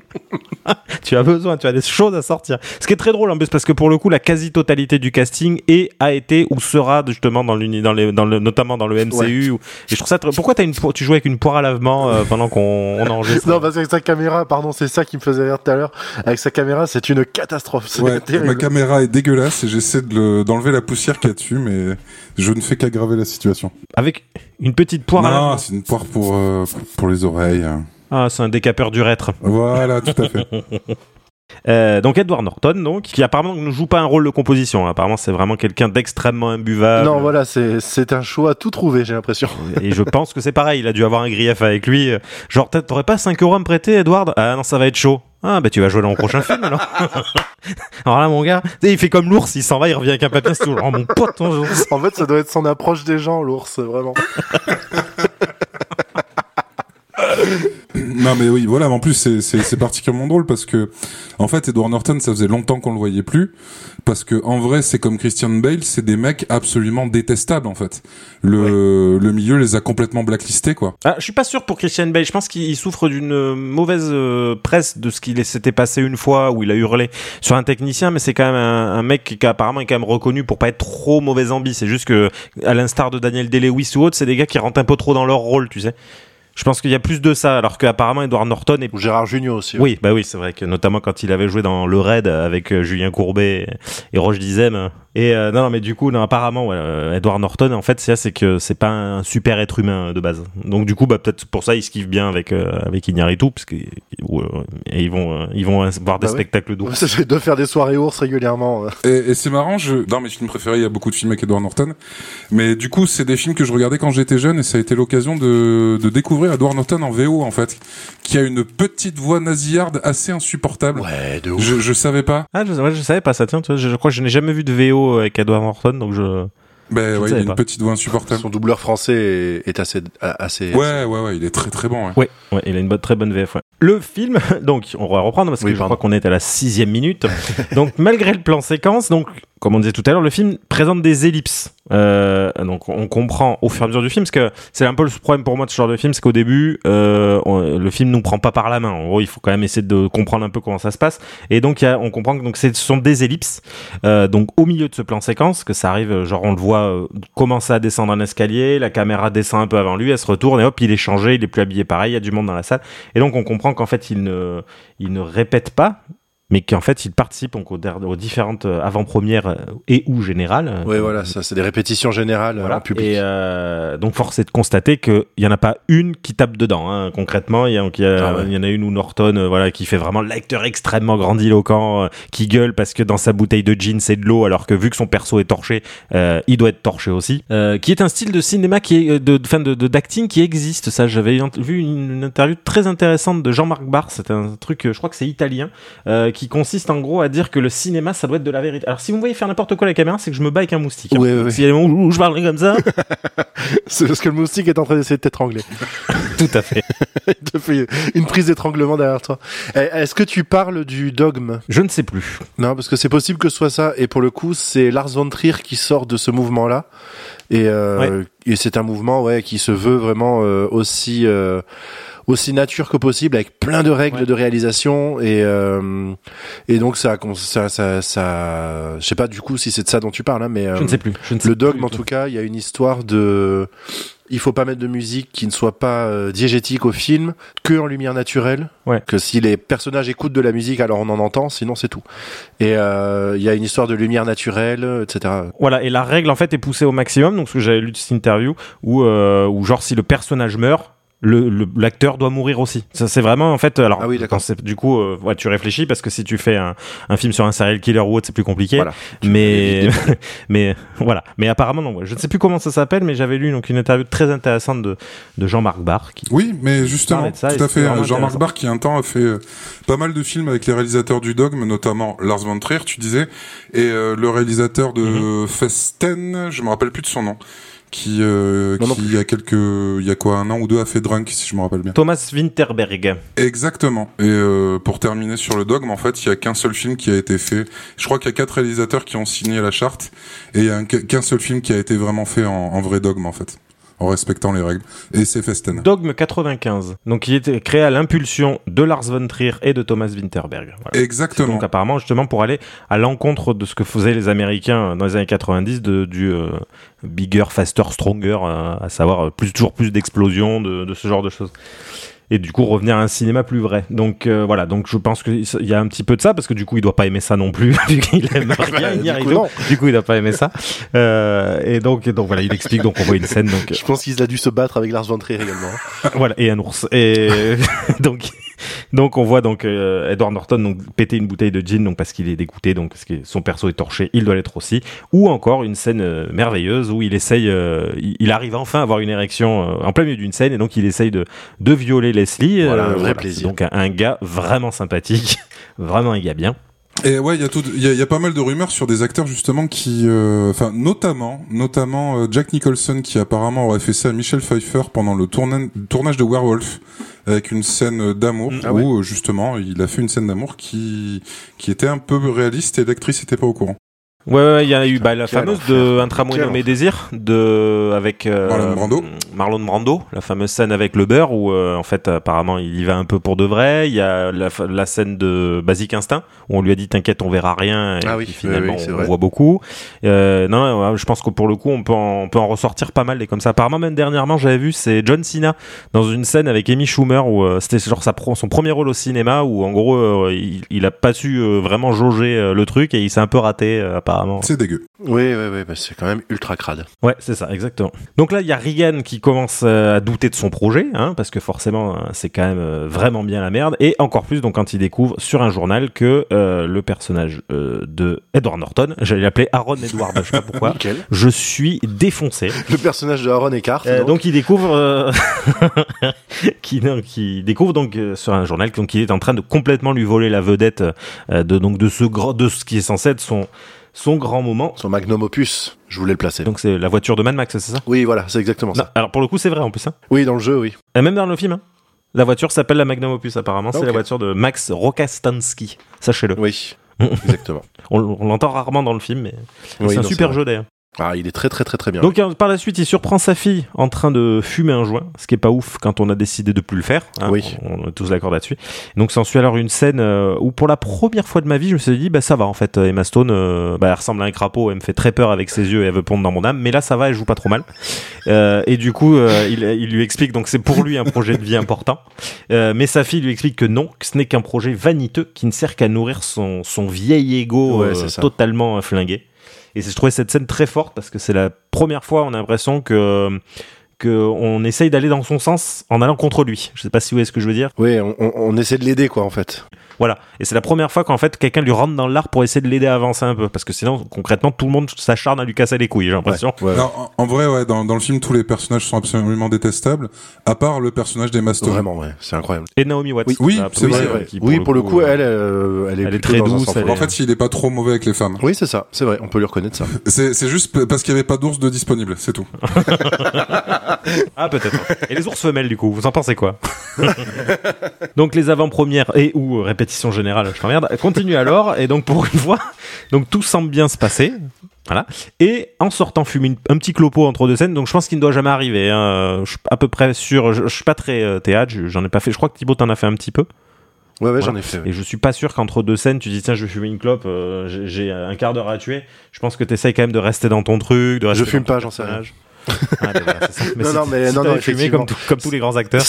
S2: tu as besoin, tu as des choses à sortir. Ce qui est très drôle en plus parce que pour le coup, la quasi-totalité du casting est, a été ou sera justement dans l'uni, dans les, dans le, notamment dans le MCU. ou- Et je trouve ça très... Pourquoi t'as une, tu joues avec une poire à lavement euh, pendant qu'on on enregistre?
S4: Non, parce qu'avec sa caméra, pardon, c'est ça qui me faisait rire tout à l'heure. Avec sa caméra, c'est une catastrophe. C'est
S5: Ouais, ma caméra est dégueulasse et j'essaie de le- d'enlever la poussière qu'il y a dessus, mais je ne fais qu'aggraver la situation.
S2: Avec une petite poire à.
S5: Non, c'est une poire pour, euh, pour les oreilles.
S2: Ah, c'est un décapeur d'urètre.
S5: Voilà, tout à fait.
S2: Euh, donc Edward Norton, donc, qui apparemment ne joue pas un rôle de composition. hein. Apparemment, c'est vraiment quelqu'un d'extrêmement imbuvable.
S4: Non, voilà, c'est c'est un choix tout trouvé, j'ai l'impression.
S2: Et je pense que c'est pareil, il a dû avoir un grief avec lui. Genre, t'aurais pas 5 euros à me prêter, Edward? Ah non, ça va être chaud. Ah bah tu vas jouer dans mon prochain film alors. alors là, mon gars, tu sais, il fait comme l'ours, il s'en va, il revient avec un papier, c'est toujours oh, mon pote, ton ours.
S4: En fait, ça doit être son approche des gens, l'ours, vraiment.
S5: Non mais oui, voilà, mais en plus c'est particulièrement drôle parce que en fait Edward Norton, ça faisait longtemps qu'on le voyait plus parce que en vrai, c'est comme Christian Bale, c'est des mecs absolument détestables en fait. Le le milieu les a complètement blacklistés quoi.
S2: Ah, je suis pas sûr pour Christian Bale, je pense qu'il souffre d'une euh, mauvaise euh, presse de ce qu'il s'était passé une fois où il a hurlé sur un technicien, mais c'est quand même un, un mec qui apparemment est quand même reconnu pour pas être trop mauvais ambi. C'est juste que, à l'instar de Daniel Day-Lewis ou autre, c'est des gars qui rentrent un peu trop dans leur rôle, tu sais. Je pense qu'il y a plus de ça, alors qu'apparemment Edward Norton
S4: Ou Gérard Junior aussi.
S2: Oui, bah oui, c'est vrai que notamment quand il avait joué dans Le Raid avec euh, Julien Courbet et Roche Dizem, Et euh, non, non, mais du coup, non, apparemment, ouais, euh, Edward Norton, en fait, c'est c'est que c'est pas un super être humain de base. Donc du coup, bah peut-être pour ça, il se kiffe bien avec euh, avec Iñárritu, parce que euh, et ils vont euh, ils vont voir des
S4: Bah ouais.
S2: spectacles d'ours.
S4: Ça de faire des soirées ours régulièrement. euh.
S5: Et, et c'est marrant, je... dans mes films préférés, il y a beaucoup de films avec Edward Norton. Mais du coup, c'est des films que je regardais quand j'étais jeune et ça a été l'occasion de, de découvrir Edward Norton en VO, en fait. Qui a une petite voix nasillarde assez insupportable.
S4: Ouais, de ouf.
S5: Je, je savais pas.
S2: Ah, je, ouais, je savais pas ça. Tiens, tu vois, je, je crois que je n'ai jamais vu de VO avec Edward Norton, donc je.
S5: Ben
S2: Je
S5: ouais, il a une
S2: pas.
S5: petite voix insupportable.
S4: Son doubleur français est, est assez, assez.
S5: Ouais, ouais, ouais, il est très très bon. Ouais.
S2: Ouais, ouais, il a une bonne, très bonne VF. ouais. Le film, donc on va reprendre parce que
S4: Oui,
S2: je
S4: pardon.
S2: crois qu'on est à la sixième minute. donc malgré le plan séquence, donc comme on disait tout à l'heure, le film présente des ellipses. Euh, donc on comprend au fur et à mesure du film, parce que c'est un peu le problème pour moi de ce genre de film, c'est qu'au début, euh, le film nous prend pas par la main. En gros, il faut quand même essayer de comprendre un peu comment ça se passe. Et donc on comprend que donc ce sont des ellipses. Euh, donc au milieu de ce plan séquence, que ça arrive, genre on le voit euh, commencer à descendre un escalier, la caméra descend un peu avant lui, elle se retourne et hop, il est changé, il est plus habillé pareil, il y a du monde dans la salle. Et donc on comprend qu'en fait il ne, il ne répète pas, mais qu'en fait il participe donc aux, différentes euh, avant-premières euh, et ou générales.
S4: Ouais, voilà, ça, c'est des répétitions générales
S2: voilà.
S4: en public.
S2: Et euh, donc force est de constater qu'il n'y en a pas une qui tape dedans. hein. Concrètement, il y, a- donc, il y a-
S4: Ah ouais.
S2: il y en a une où Norton, euh, voilà, qui fait vraiment l'acteur extrêmement grandiloquent, euh, qui gueule parce que dans sa bouteille de gin c'est de l'eau, alors que vu que son perso est torché, il doit être torché aussi. Euh, qui est un style de cinéma qui est de, fin, de, d'acting qui existe. Ça, j'avais vu une, une interview très intéressante de Jean-Marc Barr. C'est un truc, je crois que c'est italien, qui consiste en gros à dire que le cinéma, ça doit être de la vérité. Alors si vous me voyez faire n'importe quoi à la caméra, c'est que je me bats avec un moustique. hein.
S4: Ouais, ouais, ouais.
S2: S'il y a des moments où, je parlerai comme ça,
S4: C'est parce que le moustique est en train d'essayer de t'étrangler.
S2: tout à fait.
S4: Il te fait une prise d'étranglement derrière toi. Eh, Est-ce que tu parles du dogme?
S2: Je ne sais plus.
S4: Non, parce que c'est possible que ce soit ça. Et pour le coup, c'est Lars von Trier qui sort de ce mouvement-là. Et, euh, et c'est un mouvement ouais, qui se veut vraiment euh, aussi, euh, aussi nature que possible, avec plein de règles
S2: Ouais.
S4: de réalisation. Et, euh, et donc, ça, ça, ça, ça, je sais pas du coup si c'est de ça dont tu parles, hein, mais
S2: Je
S4: euh,
S2: ne sais plus. Je ne sais
S4: le dogme, en tout cas, il y a une histoire de. Il faut pas mettre de musique qui ne soit pas euh, diégétique au film, que en lumière naturelle.
S2: Ouais.
S4: Que si les personnages écoutent de la musique, alors on en entend, sinon c'est tout. Et euh, il y a une histoire de lumière naturelle, etc.
S2: Voilà, et la règle en fait est poussée au maximum. Donc, ce que j'avais lu de cette interview, où, euh, où genre si le personnage meurt, le le- l'acteur doit mourir aussi. Ça c'est vraiment en fait. Alors,
S4: Ah oui, d'accord.
S2: quand c'est- du coup, euh, ouais, tu réfléchis parce que si tu fais un, un film sur un serial killer ou autre, c'est plus compliqué.
S4: Voilà.
S2: Mais mais voilà. Mais apparemment non. ouais. Je ne sais plus comment ça s'appelle, mais j'avais lu donc une interview très intéressante de de Jean-Marc Barr qui
S5: Oui, mais justement,
S2: ça,
S5: tout à fait.
S2: vraiment
S5: Jean-Marc. Barr, qui un temps a fait euh, pas mal de films avec les réalisateurs du Dogme, notamment Lars von Trier, tu disais, et euh, le réalisateur de
S2: Mhm.
S5: Festen, je me rappelle plus de son nom, qui, euh, qui il y a quelques, il y a quoi, un an ou deux a fait Drunk, si je me rappelle bien.
S2: Thomas Winterberg.
S5: Exactement. Et euh, pour terminer sur le dogme, en fait, il y a qu'un seul film qui a été fait. Je crois qu'il y a quatre réalisateurs qui ont signé la charte, et il y a un- qu'un seul film qui a été vraiment fait en, en vrai dogme, en fait, en respectant les règles. Et c'est Festen.
S2: Dogme 95. Donc, il était créé à l'impulsion de Lars von Trier et de Thomas Winterberg. Voilà.
S5: Exactement.
S2: Donc apparemment justement pour aller à l'encontre de ce que faisaient les Américains dans les années 90 de, du euh, bigger, faster, stronger, euh, à savoir euh, plus, toujours plus d'explosions, de, de ce genre de choses. Et du coup revenir à un cinéma plus vrai. Donc euh, voilà, donc je pense qu'il y a un petit peu de ça parce que du coup il doit pas aimer ça non plus vu qu'il aime rien.
S4: du
S2: ni
S4: coup, non.
S2: Du coup il doit pas aimer ça. Euh, et donc et donc voilà, il explique donc on voit une scène donc
S4: Je pense qu'il a dû se battre avec Lars von Trier également.
S2: voilà et un ours et donc donc on voit donc euh, Edward Norton donc péter une bouteille de gin donc parce qu'il est dégoûté donc parce que son perso est torché il doit l'être aussi. Ou encore une scène euh, merveilleuse où il essaye euh, il, il arrive enfin à avoir une érection en plein milieu d'une scène et donc il essaye de de violer Leslie
S4: Voilà, un vrai plaisir.
S2: donc un, un gars vraiment sympathique vraiment un gars bien
S5: Et ouais, il y a tout, il y a pas mal de rumeurs sur des acteurs justement qui, euh, enfin notamment, notamment euh, Jack Nicholson qui apparemment aurait fait ça à Michel Pfeiffer pendant le tourna- tournage de Werewolf avec une scène d'amour
S4: Ah
S5: où
S4: ouais.
S5: euh, justement il a fait une scène d'amour qui qui était un peu réaliste et l'actrice était pas au courant.
S2: Ouais, ouais, il y a eu bah, la fameuse de Un tramway nommé. Désir de avec euh,
S5: Marlon Brando.
S2: Marlon Brando, la fameuse scène avec le beurre où euh, en fait apparemment il y va un peu pour de vrai. Il y a la, scène de Basic Instinct où on lui a dit t'inquiète on verra rien et
S4: Ah oui,
S2: puis finalement
S4: oui, oui, c'est
S2: on voit beaucoup. Euh, non, je pense que pour le coup on peut en, on peut en ressortir pas mal des comme ça. Apparemment même dernièrement j'avais vu c'est John Cena dans une scène avec Amy Schumer où c'était genre sa pro- son premier rôle au cinéma où en gros il, il a pas su vraiment jauger le truc et il s'est un peu raté apparemment. Apparemment.
S5: C'est dégueu.
S4: Oui, oui, oui, bah, c'est quand même ultra crade.
S2: Ouais, c'est ça, exactement. Donc là, il y a Regan qui commence euh, à douter de son projet, hein, parce que forcément, euh, c'est quand même euh, vraiment bien la merde. Et encore plus, donc quand il découvre sur un journal que euh, le personnage euh, de Edward Norton, j'allais l'appeler Aaron Edward, je sais pas pourquoi,
S4: Nickel.
S2: je suis défoncé.
S4: Le personnage de Aaron Eckhart.
S2: Euh,
S4: donc.
S2: donc il découvre, euh, qui, non, qui découvre donc euh, sur un journal donc il est en train de complètement lui voler la vedette euh, de donc de ce grand, de ce qui est censé être son son grand moment.
S4: Son magnum opus, je voulais le placer.
S2: Donc c'est la voiture de Mad Max, c'est ça?
S4: Oui, voilà, c'est exactement
S2: Non,
S4: ça.
S2: Alors pour le coup c'est vrai en plus. Hein.
S4: Oui, dans le jeu, oui.
S2: Et même dans le film. hein. La voiture s'appelle la Magnum Opus apparemment. C'est la voiture de Max Rokastansky. Sachez-le.
S4: Oui, exactement.
S2: On, on l'entend rarement dans le film, mais
S4: Oui,
S2: c'est un super jeu d'ailleurs.
S4: Ah, il est très, très, très, très bien.
S2: Donc euh, par la suite, il surprend sa fille en train de fumer un joint, ce qui est pas ouf quand on a décidé de plus le faire. hein.
S4: Oui.
S2: On, on est tous d'accord là-dessus. Donc s'ensuit alors une scène euh, où pour la première fois de ma vie, je me suis dit bah ça va en fait. Emma Stone, euh, bah, elle ressemble à un crapaud, elle me fait très peur avec ses yeux et elle veut pondre dans mon âme. Mais là ça va, elle joue pas trop mal. Euh, et du coup, euh, il, il lui explique donc c'est pour lui un projet de vie important. Euh, mais sa fille lui explique que non, que ce n'est qu'un projet vaniteux qui ne sert qu'à nourrir son, son vieil ego
S4: Ouais,
S2: euh, totalement euh, flingué. Et je trouvais cette scène très forte parce que c'est la première fois on a l'impression que que on essaye d'aller dans son sens en allant contre lui. Je sais pas si vous voyez ce que je veux dire.
S4: Oui, on- on essaie de l'aider, quoi, en fait.
S2: Voilà. Et c'est la première fois qu'en fait quelqu'un lui rentre dans l'art pour essayer de l'aider à avancer un peu parce que sinon concrètement tout le monde s'acharne à lui casser les couilles, j'ai l'impression.
S4: Ouais.
S5: En, en vrai, ouais, dans, dans le film, tous les personnages sont absolument détestables, à part le personnage d'Emma Stone.
S4: Vraiment, ouais, c'est incroyable.
S2: Et Naomi Watts.
S5: Oui, c'est vrai,
S4: oui, pour le coup,
S2: euh,
S4: elle, euh, elle est,
S2: elle est
S4: plutôt
S2: très douce, elle.
S5: En fait, il est pas trop mauvais avec les femmes.
S4: Oui, c'est ça, c'est vrai, on peut lui reconnaître ça.
S5: C'est juste parce qu'il y avait pas d'ours de disponible, c'est tout.
S2: Ah peut-être. Et les ours femelles du coup, vous en pensez quoi? Donc les avant-premières et ou euh, répétition générale, je t'emmerde, continuent alors et donc pour une fois, donc tout semble bien se passer. Voilà. Et en sortant fumer une- un petit clopo entre deux scènes, donc je pense qu'il ne doit jamais arriver. hein. Je suis à peu près sûr, je, je suis pas très euh, théâtre, je- j'en ai pas fait. Je crois que Thibaut t'en a fait un petit peu.
S4: Ouais, ouais,
S2: Voilà.
S4: j'en ai fait. ouais.
S2: Et je suis pas sûr qu'entre deux scènes, tu dis tiens, je vais fumer une clope, euh, j'ai- un quart d'heure à tuer. Je pense que tu essayes quand même de rester dans ton truc, de rester
S4: Je fume pas, j'en sais rien.
S2: Ah, ben voilà.
S4: Non, non, mais- non, non,
S2: fumé comme, tout- comme tous les grands acteurs.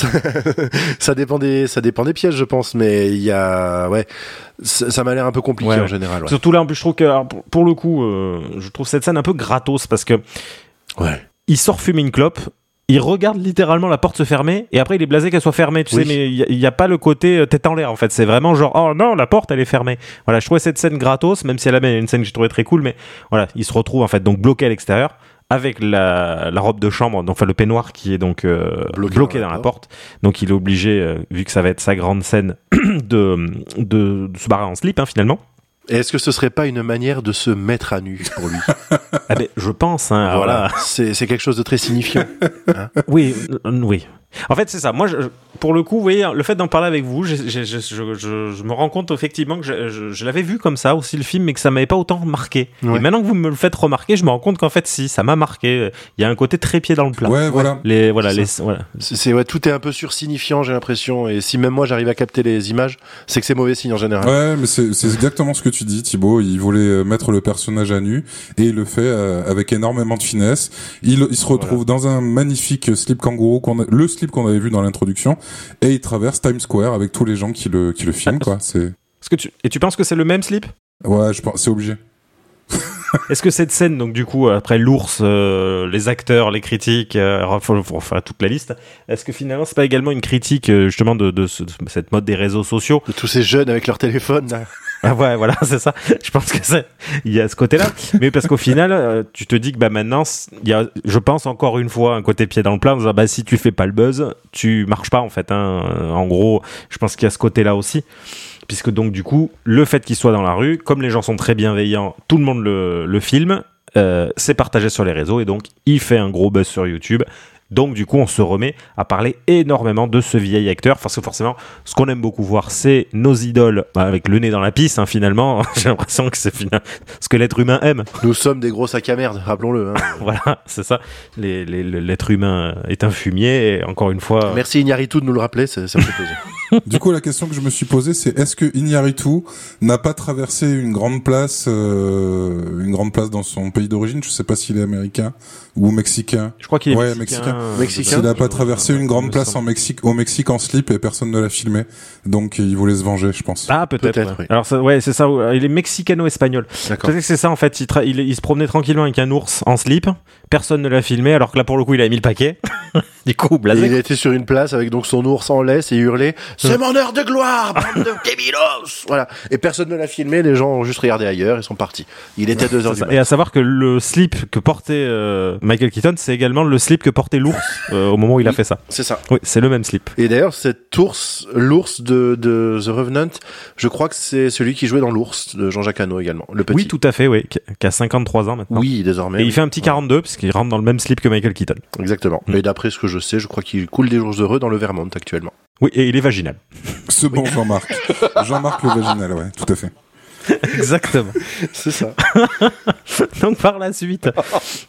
S4: ça dépend des, ça dépend des pièges, je pense, mais il y a, ouais, ça, ça m'a l'air un peu compliqué
S2: Ouais.
S4: en général. Ouais.
S2: Surtout là, en plus, je trouve que alors, pour, pour le coup, euh, je trouve cette scène un peu gratos parce que
S4: Ouais.
S2: il sort fumer une clope. Il regarde littéralement la porte se fermer et après il est blasé qu'elle soit fermée, tu
S4: Oui.
S2: sais, mais il n'y a, pas le côté euh, tête en l'air en fait. C'est vraiment genre oh non, la porte elle est fermée. Voilà, je trouvais cette scène gratos, même si elle a une scène que j'ai trouvé très cool, mais voilà, il se retrouve en fait donc bloqué à l'extérieur avec la, la robe de chambre, donc enfin le peignoir qui est donc euh, bloqué,
S4: Bloqué
S2: dans, la porte. Donc il est obligé, euh, vu que ça va être sa grande scène, de, de, de se barrer en slip hein, finalement.
S4: Est-ce que ce serait pas une manière de se mettre à nu pour lui?
S2: Ah ben, je pense. Hein,
S4: Voilà, c'est quelque chose de très signifiant.
S2: Oui, euh, oui. En fait, c'est ça. Moi, je- pour le coup, vous voyez, le fait d'en parler avec vous, je, je- je- je me rends compte effectivement que je, je- je l'avais vu comme ça aussi le film, mais que ça m'avait pas autant marqué.
S4: Ouais.
S2: Et maintenant que vous me le faites remarquer, je me rends compte qu'en fait, si, ça m'a marqué. Il y a un côté très pied dans le plat.
S5: Ouais, voilà.
S2: Les, voilà, les, voilà.
S4: C'est ouais, tout est un peu sursignifiant, j'ai l'impression. Et si même moi j'arrive à capter les images, c'est que c'est mauvais signe en général.
S5: Ouais, mais c'est c'est exactement ce que tu dis, Thibaut. Il voulait euh, mettre le personnage à nu et il le fait euh, avec énormément de finesse. Il, il se retrouve dans un magnifique slip kangourou, qu'on a- le slip qu'on avait vu dans l'introduction, et il traverse Times Square avec tous les gens qui le qui le filment. Quoi. C'est
S2: Est-ce que tu, et tu penses que c'est le même slip?
S5: Ouais, je pense c'est obligé.
S2: Est-ce que cette scène, donc du coup, après l'ours, euh, les acteurs, les critiques, euh, faire toute la liste, est-ce que finalement c'est pas également une critique euh, justement de, de ce- de cette mode des réseaux sociaux
S4: De tous ces jeunes avec leur téléphone. là.
S2: Ah ouais, voilà, c'est ça. Je pense que c'est il y a ce côté-là, mais parce qu'au final, euh, tu te dis que bah maintenant, il y a, je pense encore une fois un côté pied dans le plat, en disant, bah si tu fais pas le buzz, tu marches pas en fait. Hein. En gros, je pense qu'il y a ce côté-là aussi, puisque donc du coup, le fait qu'il soit dans la rue, comme les gens sont très bienveillants, tout le monde le, le filme, euh, c'est partagé sur les réseaux et donc il fait un gros buzz sur YouTube. Donc du coup, on se remet à parler énormément de ce vieil acteur, parce que forcément, ce qu'on aime beaucoup voir, c'est nos idoles bah, avec le nez dans la pisse. hein, finalement, j'ai l'impression que c'est ce que l'être humain aime.
S4: Nous sommes des gros sacs à merde, rappelons-le. hein.
S2: voilà, c'est ça. L'être humain est un fumier. Et encore une fois,
S4: Merci Iñárritu de nous le rappeler, ça me fait plaisir.
S5: Du coup, la question que je me suis posée, c'est est-ce que Iñárritu n'a pas traversé une grande place, euh, une grande place dans son pays d'origine? Je sais pas s'il est américain ou mexicain.
S2: Je crois qu'il est
S5: Ouais,
S2: mexicain.
S5: mexicain. S'il n'a pas traversé une grande place en Mexique, au Mexique en slip et personne ne l'a filmé, donc il voulait se venger, je pense.
S2: Ah, peut-être. Ouais.
S4: oui.
S2: Alors, ça, ouais, c'est ça. Il est mexicano-espagnol.
S4: D'accord.
S2: Peut-être que c'est ça, en fait. Il, il, il se promenait tranquillement avec un ours en slip. Personne ne l'a filmé, alors que là, pour le coup, il avait mis le paquet. du coup,
S4: Et il était sur une place avec donc son ours en laisse et il hurlait C'est mon heure de gloire, bande de débilos Voilà. Et personne ne l'a filmé, les gens ont juste regardé ailleurs et sont partis. Il était 2 heures du matin.
S2: Et à savoir que le slip que portait euh, Michael Keaton, c'est également le slip que portait l'ours euh, au moment où il a fait ça.
S4: C'est ça.
S2: Oui, c'est le même slip.
S4: Et d'ailleurs, cet ours, l'ours de, de The Revenant, je crois que c'est celui qui jouait dans l'ours de Jean-Jacques Hano également. Le petit.
S2: Oui, tout à fait, oui. Qui a 53 ans maintenant.
S4: Oui, désormais.
S2: Et
S4: oui.
S2: il fait un petit 42 parce qu'il rentre dans le même slip que Michael Keaton.
S4: Exactement.
S2: Mm.
S4: Mais d'après ce que je sais, je crois qu'il coule des jours heureux dans le Vermont actuellement.
S2: Oui, et il est vaginal.
S5: Ce bon Jean-Marc. Jean-Marc le vaginal, ouais, tout à fait.
S2: Exactement.
S4: C'est ça.
S2: Donc par la suite,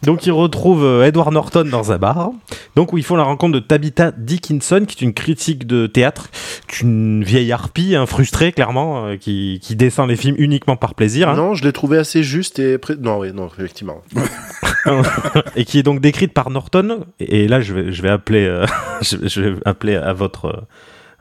S2: donc il retrouve euh, Edward Norton dans un bar. Donc où ils font la rencontre de Tabitha Dickinson, qui est une critique de théâtre, une vieille harpie, hein, frustrée clairement, euh, qui, qui descend les films uniquement par plaisir, hein,
S4: Non, je l'ai trouvé assez juste et pré- non, oui, non, effectivement.
S2: et qui est donc décrite par Norton. Et, et là, je vais, je vais appeler, euh, je, je vais appeler à votre, euh,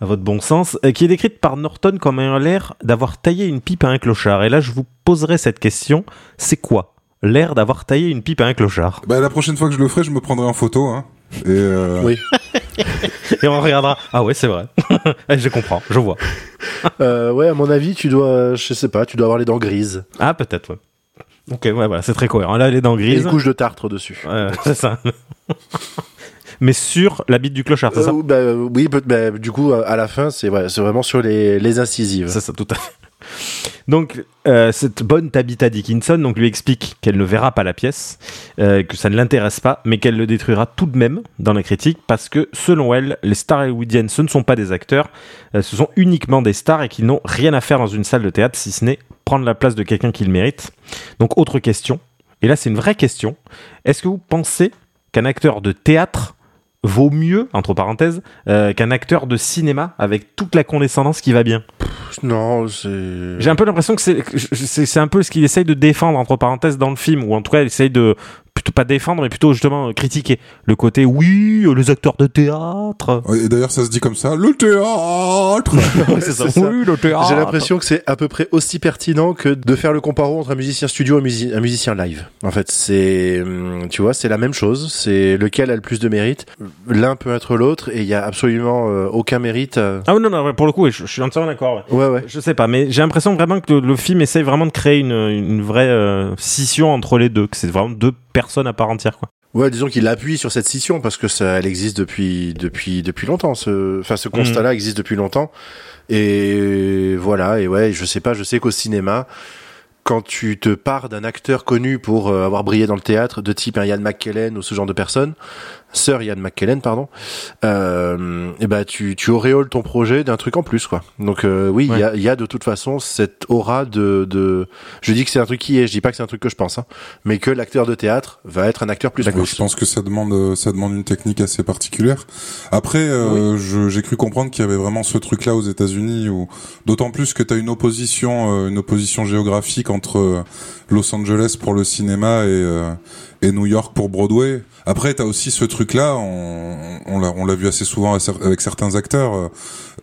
S2: à votre bon sens, euh, qui est décrite par Norton comme ayant l'air d'avoir taillé une pipe à un clochard. Et là, je vous poserai cette question c'est quoi l'air d'avoir taillé une pipe à un clochard?
S5: Bah, la prochaine fois que je le ferai, je me prendrai en photo, hein. Et euh,
S4: Oui.
S2: Et on regardera. Ah ouais, c'est vrai. Eh, je comprends, je vois.
S4: Euh, ouais, à mon avis, tu dois, je sais pas, tu dois avoir les dents grises.
S2: Ah, peut-être, ouais. Ok, ouais, voilà, c'est très cohérent. Là, elle est dans
S4: Et une couche de tartre dessus.
S2: Ouais, c'est ça. Mais sur la bite du clochard, c'est ça
S4: Euh, bah, oui, bah, du coup, à la fin, c'est ouais, vraiment sur les, les incisives.
S2: C'est ça, tout à fait. Donc, euh, cette bonne Tabitha Dickinson donc, lui explique qu'elle ne verra pas la pièce, euh, que ça ne l'intéresse pas, mais qu'elle le détruira tout de même dans la critique, parce que selon elle, les stars hollywoodiennes, ce ne sont pas des acteurs, euh, ce sont uniquement des stars et qu'ils n'ont rien à faire dans une salle de théâtre, si ce n'est prendre la place de quelqu'un qui le mérite. Donc, autre question, et là c'est une vraie question, est-ce que vous pensez qu'un acteur de théâtre vaut mieux, entre parenthèses, euh, qu'un acteur de cinéma avec toute la condescendance qui va bien
S4: Non, c'est.
S2: j'ai un peu l'impression que c'est que c'est c'est un peu ce qu'il essaye de défendre entre parenthèses dans le film ou en tout cas il essaye de plutôt pas défendre mais plutôt justement critiquer le côté oui les acteurs de théâtre
S5: et d'ailleurs, ça se dit comme ça, le théâtre.
S2: c'est
S4: ça. ça.
S2: oui le théâtre
S4: J'ai l'impression que c'est à peu près aussi pertinent que de faire le comparo entre un musicien studio et un, musi- un musicien live. En fait, c'est, hum, tu vois, c'est la même chose. C'est lequel a le plus de mérite. L'un peut être l'autre et il y a absolument euh, aucun mérite. euh.
S2: ah oui, non non pour le coup je, je suis entièrement d'accord ouais.
S4: Ouais, ouais.
S2: je sais pas mais j'ai l'impression vraiment que le, le film essaye vraiment de créer une, une vraie euh, scission entre les deux que c'est vraiment deux personnes à part entière quoi
S4: Ouais, disons qu'il appuie sur cette scission parce que ça, elle existe depuis depuis depuis longtemps. Ce, enfin, ce constat-là existe depuis longtemps. Et voilà. Et ouais, je sais pas. Je sais qu'au cinéma, quand tu te pars d'un acteur connu pour euh, avoir brillé dans le théâtre, de type un Ian McKellen ou ce genre de personne, Sir Ian McKellen, pardon, euh, et ben tu tu auréoles ton projet d'un truc en plus quoi. Donc euh, oui, il y, a, y a de toute façon cette aura de de. Je dis que c'est un truc qui est. Je dis pas que c'est un truc que je pense, hein, mais que l'acteur de théâtre va être un acteur plus plus.
S5: je pense que ça demande euh, ça demande une technique assez particulière. Après, euh, j'ai cru comprendre qu'il y avait vraiment ce truc-là aux États-Unis, où d'autant plus que tu as une opposition euh, une opposition géographique entre euh, Los Angeles pour le cinéma et euh, et New York pour Broadway. Après, tu as aussi ce truc-là, on, on l'a on l'a vu assez souvent avec certains acteurs. euh,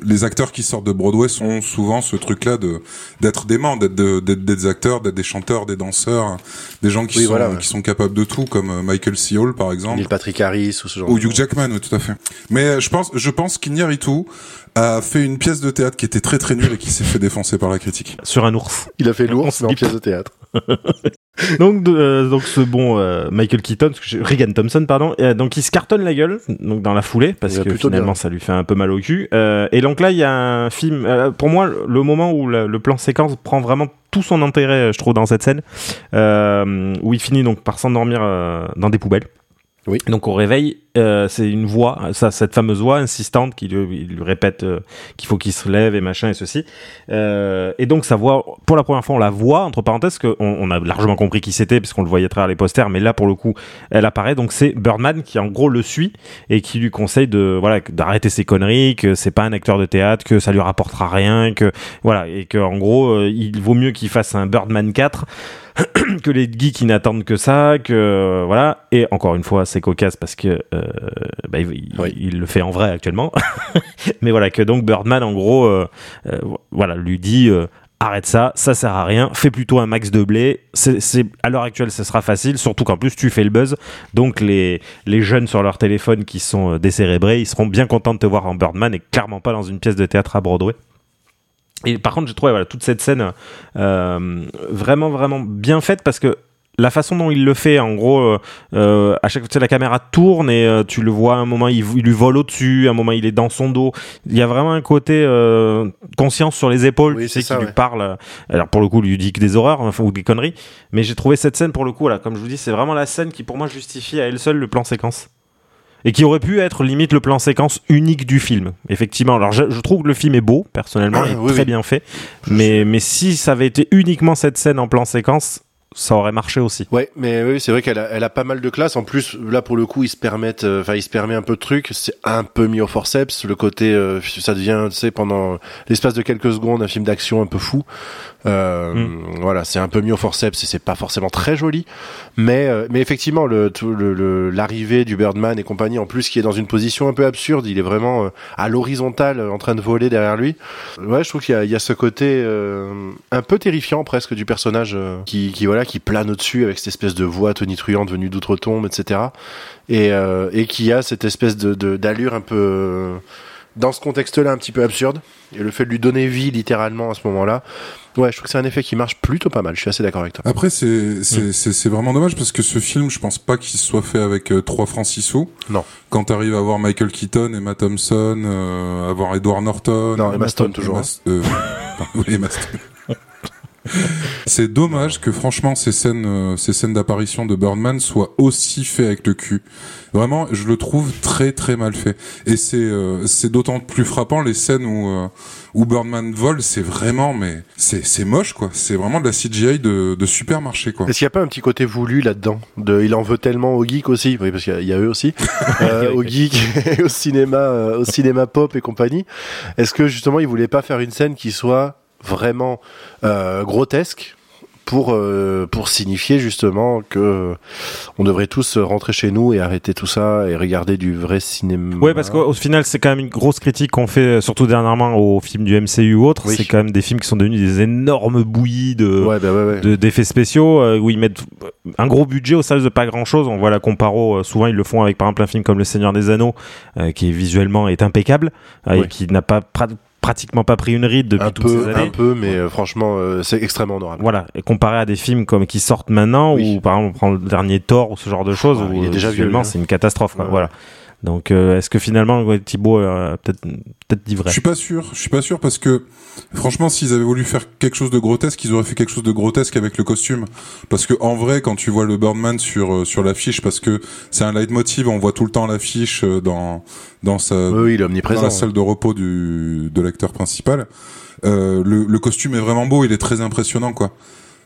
S5: les acteurs qui sortent de Broadway sont souvent ce truc-là de d'être dément, d'être de- d'être des acteurs, d'être des chanteurs, des danseurs, des gens qui
S4: Oui,
S5: sont
S4: voilà, ouais.
S5: qui sont capables de tout, comme euh, Michael C. Hall par exemple.
S4: Neil Patrick Harris ou ce genre.
S5: Ou Hugh Jackman, oui, tout à fait. Mais euh, je pense, je pense qu'Iñárritu a fait une pièce de théâtre qui était très très nulle et qui s'est fait défoncer par la critique.
S2: sur un ours
S4: Il a fait l'ours en
S2: dit
S4: pièce de théâtre.
S2: donc, euh, donc ce bon euh, Michael Keaton, Regan Thompson, pardon, euh, donc il se cartonne la gueule, donc dans la foulée, parce que finalement
S4: bien.
S2: ça lui fait un peu mal au cul. Euh, et donc là, il y a un film, pour moi, le moment où le, le plan séquence prend vraiment tout son intérêt, je trouve, dans cette scène, où il finit donc par s'endormir dans des poubelles.
S4: Oui.
S2: Donc au réveil, euh, c'est une voix, ça, cette fameuse voix insistante qui lui, répète euh, qu'il faut qu'il se lève et machin et ceci. Euh, et donc sa voix, pour la première fois, on la voit entre parenthèses, que on, a largement compris qui c'était puisqu'on le voyait à travers les posters, mais là pour le coup, elle apparaît. Donc c'est Birdman qui en gros le suit et qui lui conseille de voilà d'arrêter ses conneries, que c'est pas un acteur de théâtre, que ça lui rapportera rien, que voilà et que en gros il vaut mieux qu'il fasse un Birdman 4 que les geeks qui n'attendent que ça, que voilà. Et encore une fois, c'est cocasse parce que bah, il, il-
S4: Oui.
S2: il le fait en vrai actuellement. Mais voilà que donc Birdman en gros, euh, euh, voilà, lui dit. euh, Arrête ça, ça sert à rien. Fais plutôt un max de blé. C'est, à l'heure actuelle, ce sera facile, surtout qu'en plus tu fais le buzz. Donc les, les jeunes sur leur téléphone qui sont euh, décérébrés, ils seront bien contents de te voir en Birdman et clairement pas dans une pièce de théâtre à Broadway. Et par contre, j'ai trouvé voilà, toute cette scène euh, vraiment, vraiment bien faite parce que la façon dont il le fait, en gros, euh, euh, à chaque fois, tu sais, la caméra tourne et euh, tu le vois, à un moment, il, il lui vole au-dessus, à un moment, il est dans son dos. Il y a vraiment un côté euh, conscience sur les épaules,
S4: Oui,
S2: tu sais, qui lui parle. Alors, pour le coup, lui dit que des horreurs enfin, ou des conneries. Mais j'ai trouvé cette scène, pour le coup, là, comme je vous dis, c'est vraiment la scène qui, pour moi, justifie à elle seule le plan séquence. Et qui aurait pu être limite le plan séquence unique du film. Effectivement, alors je, je trouve que le film est beau, personnellement, il est
S4: Oui,
S2: très
S4: oui.
S2: bien fait. Mais, mais si ça avait été uniquement cette scène en plan séquence, ça aurait marché aussi.
S4: Ouais, mais oui, c'est vrai qu'elle a, elle a pas mal de classe. En plus, là pour le coup, ils se permettent, euh, enfin, ils se permet un peu de trucs. C'est un peu mis au forceps. Le côté, euh, ça devient, tu sais, pendant l'espace de quelques secondes, un film d'action un peu fou. Euh, Voilà, c'est un peu mis au forceps et c'est pas forcément très joli. Mais, euh, mais effectivement, le, tout le, le- l'arrivée du Birdman et compagnie, en plus, qui est dans une position un peu absurde, il est vraiment euh, à l'horizontale, en train de voler derrière lui. Ouais, je trouve qu'il y y a ce côté euh, un peu terrifiant presque du personnage euh, qui, qui voilà qui plane au-dessus avec cette espèce de voix tonitruante venue d'outre-tombe, etc. Et, euh, et qui a cette espèce de, d'allure un peu dans ce contexte-là un petit peu absurde. Et le fait de lui donner vie littéralement à ce moment-là, ouais, je trouve que c'est un effet qui marche plutôt pas mal. Je suis assez d'accord avec toi.
S5: Après, c'est c'est vraiment dommage parce que ce film, je pense pas qu'il soit fait avec euh, 3 francs 6 sous.
S4: Non.
S5: Quand t'arrives à voir Michael Keaton, Emma Thompson, euh, à voir Edward Norton.
S4: Non, Emma Stone, toujours, hein.
S5: Emma- euh, pardon, oui, Emma Stone. C'est dommage que franchement ces scènes, euh, ces scènes d'apparition de Birdman soient aussi faites avec le cul. Vraiment, je le trouve très très mal fait. Et c'est euh, c'est d'autant plus frappant les scènes où euh, où Birdman vole. C'est vraiment mais c'est c'est moche quoi. C'est vraiment de la CGI de de supermarché quoi.
S4: Est-ce qu'il n'y a pas un petit côté voulu là-dedans de, Il en veut tellement aux geeks aussi, oui, parce qu'il y y, a eux aussi, euh, aux geeks au cinéma, euh, au cinéma pop et compagnie. Est-ce que justement il voulait pas faire une scène qui soit vraiment euh, grotesque pour euh, pour signifier justement que euh, on devrait tous rentrer chez nous et arrêter tout ça et regarder du vrai cinéma.
S2: Ouais, parce qu'au final, c'est quand même une grosse critique qu'on fait, surtout dernièrement aux films du MCU ou autres.
S4: Oui.
S2: C'est quand même des films qui sont devenus des énormes bouillies de,
S4: ouais, bah ouais, ouais.
S2: de- d'effets spéciaux euh, où ils mettent un gros budget au service de pas grand chose. On voit la comparo, souvent ils le font avec par exemple un film comme Le Seigneur des Anneaux, qui visuellement est impeccable et qui n'a pas pratiquement pas pris une ride depuis
S4: un
S2: toutes ces
S4: peu,
S2: années.
S4: un peu, mais euh, franchement, euh, c'est extrêmement honorable.
S2: Voilà, et comparé à des films comme qui sortent maintenant,
S4: Oui.
S2: ou par exemple on prend le dernier Thor ou ce genre de choses,
S4: Ouais,
S2: où
S4: il est déjà
S2: c'est une catastrophe. quoi.
S4: Ouais.
S2: Voilà. Donc euh, est-ce que finalement ouais, Thibaut euh, peut-être peut-être dit vrai
S5: Je suis pas sûr. Je suis pas sûr parce que franchement, s'ils avaient voulu faire quelque chose de grotesque, ils auraient fait quelque chose de grotesque avec le costume. Parce que en vrai, quand tu vois le Birdman sur euh, sur l'affiche, parce que c'est un leitmotiv, on voit tout le temps l'affiche euh, dans dans sa
S4: Oui, oui, il est
S5: dans la salle de repos du de l'acteur principal. Euh, le, le costume est vraiment beau, il est très impressionnant quoi.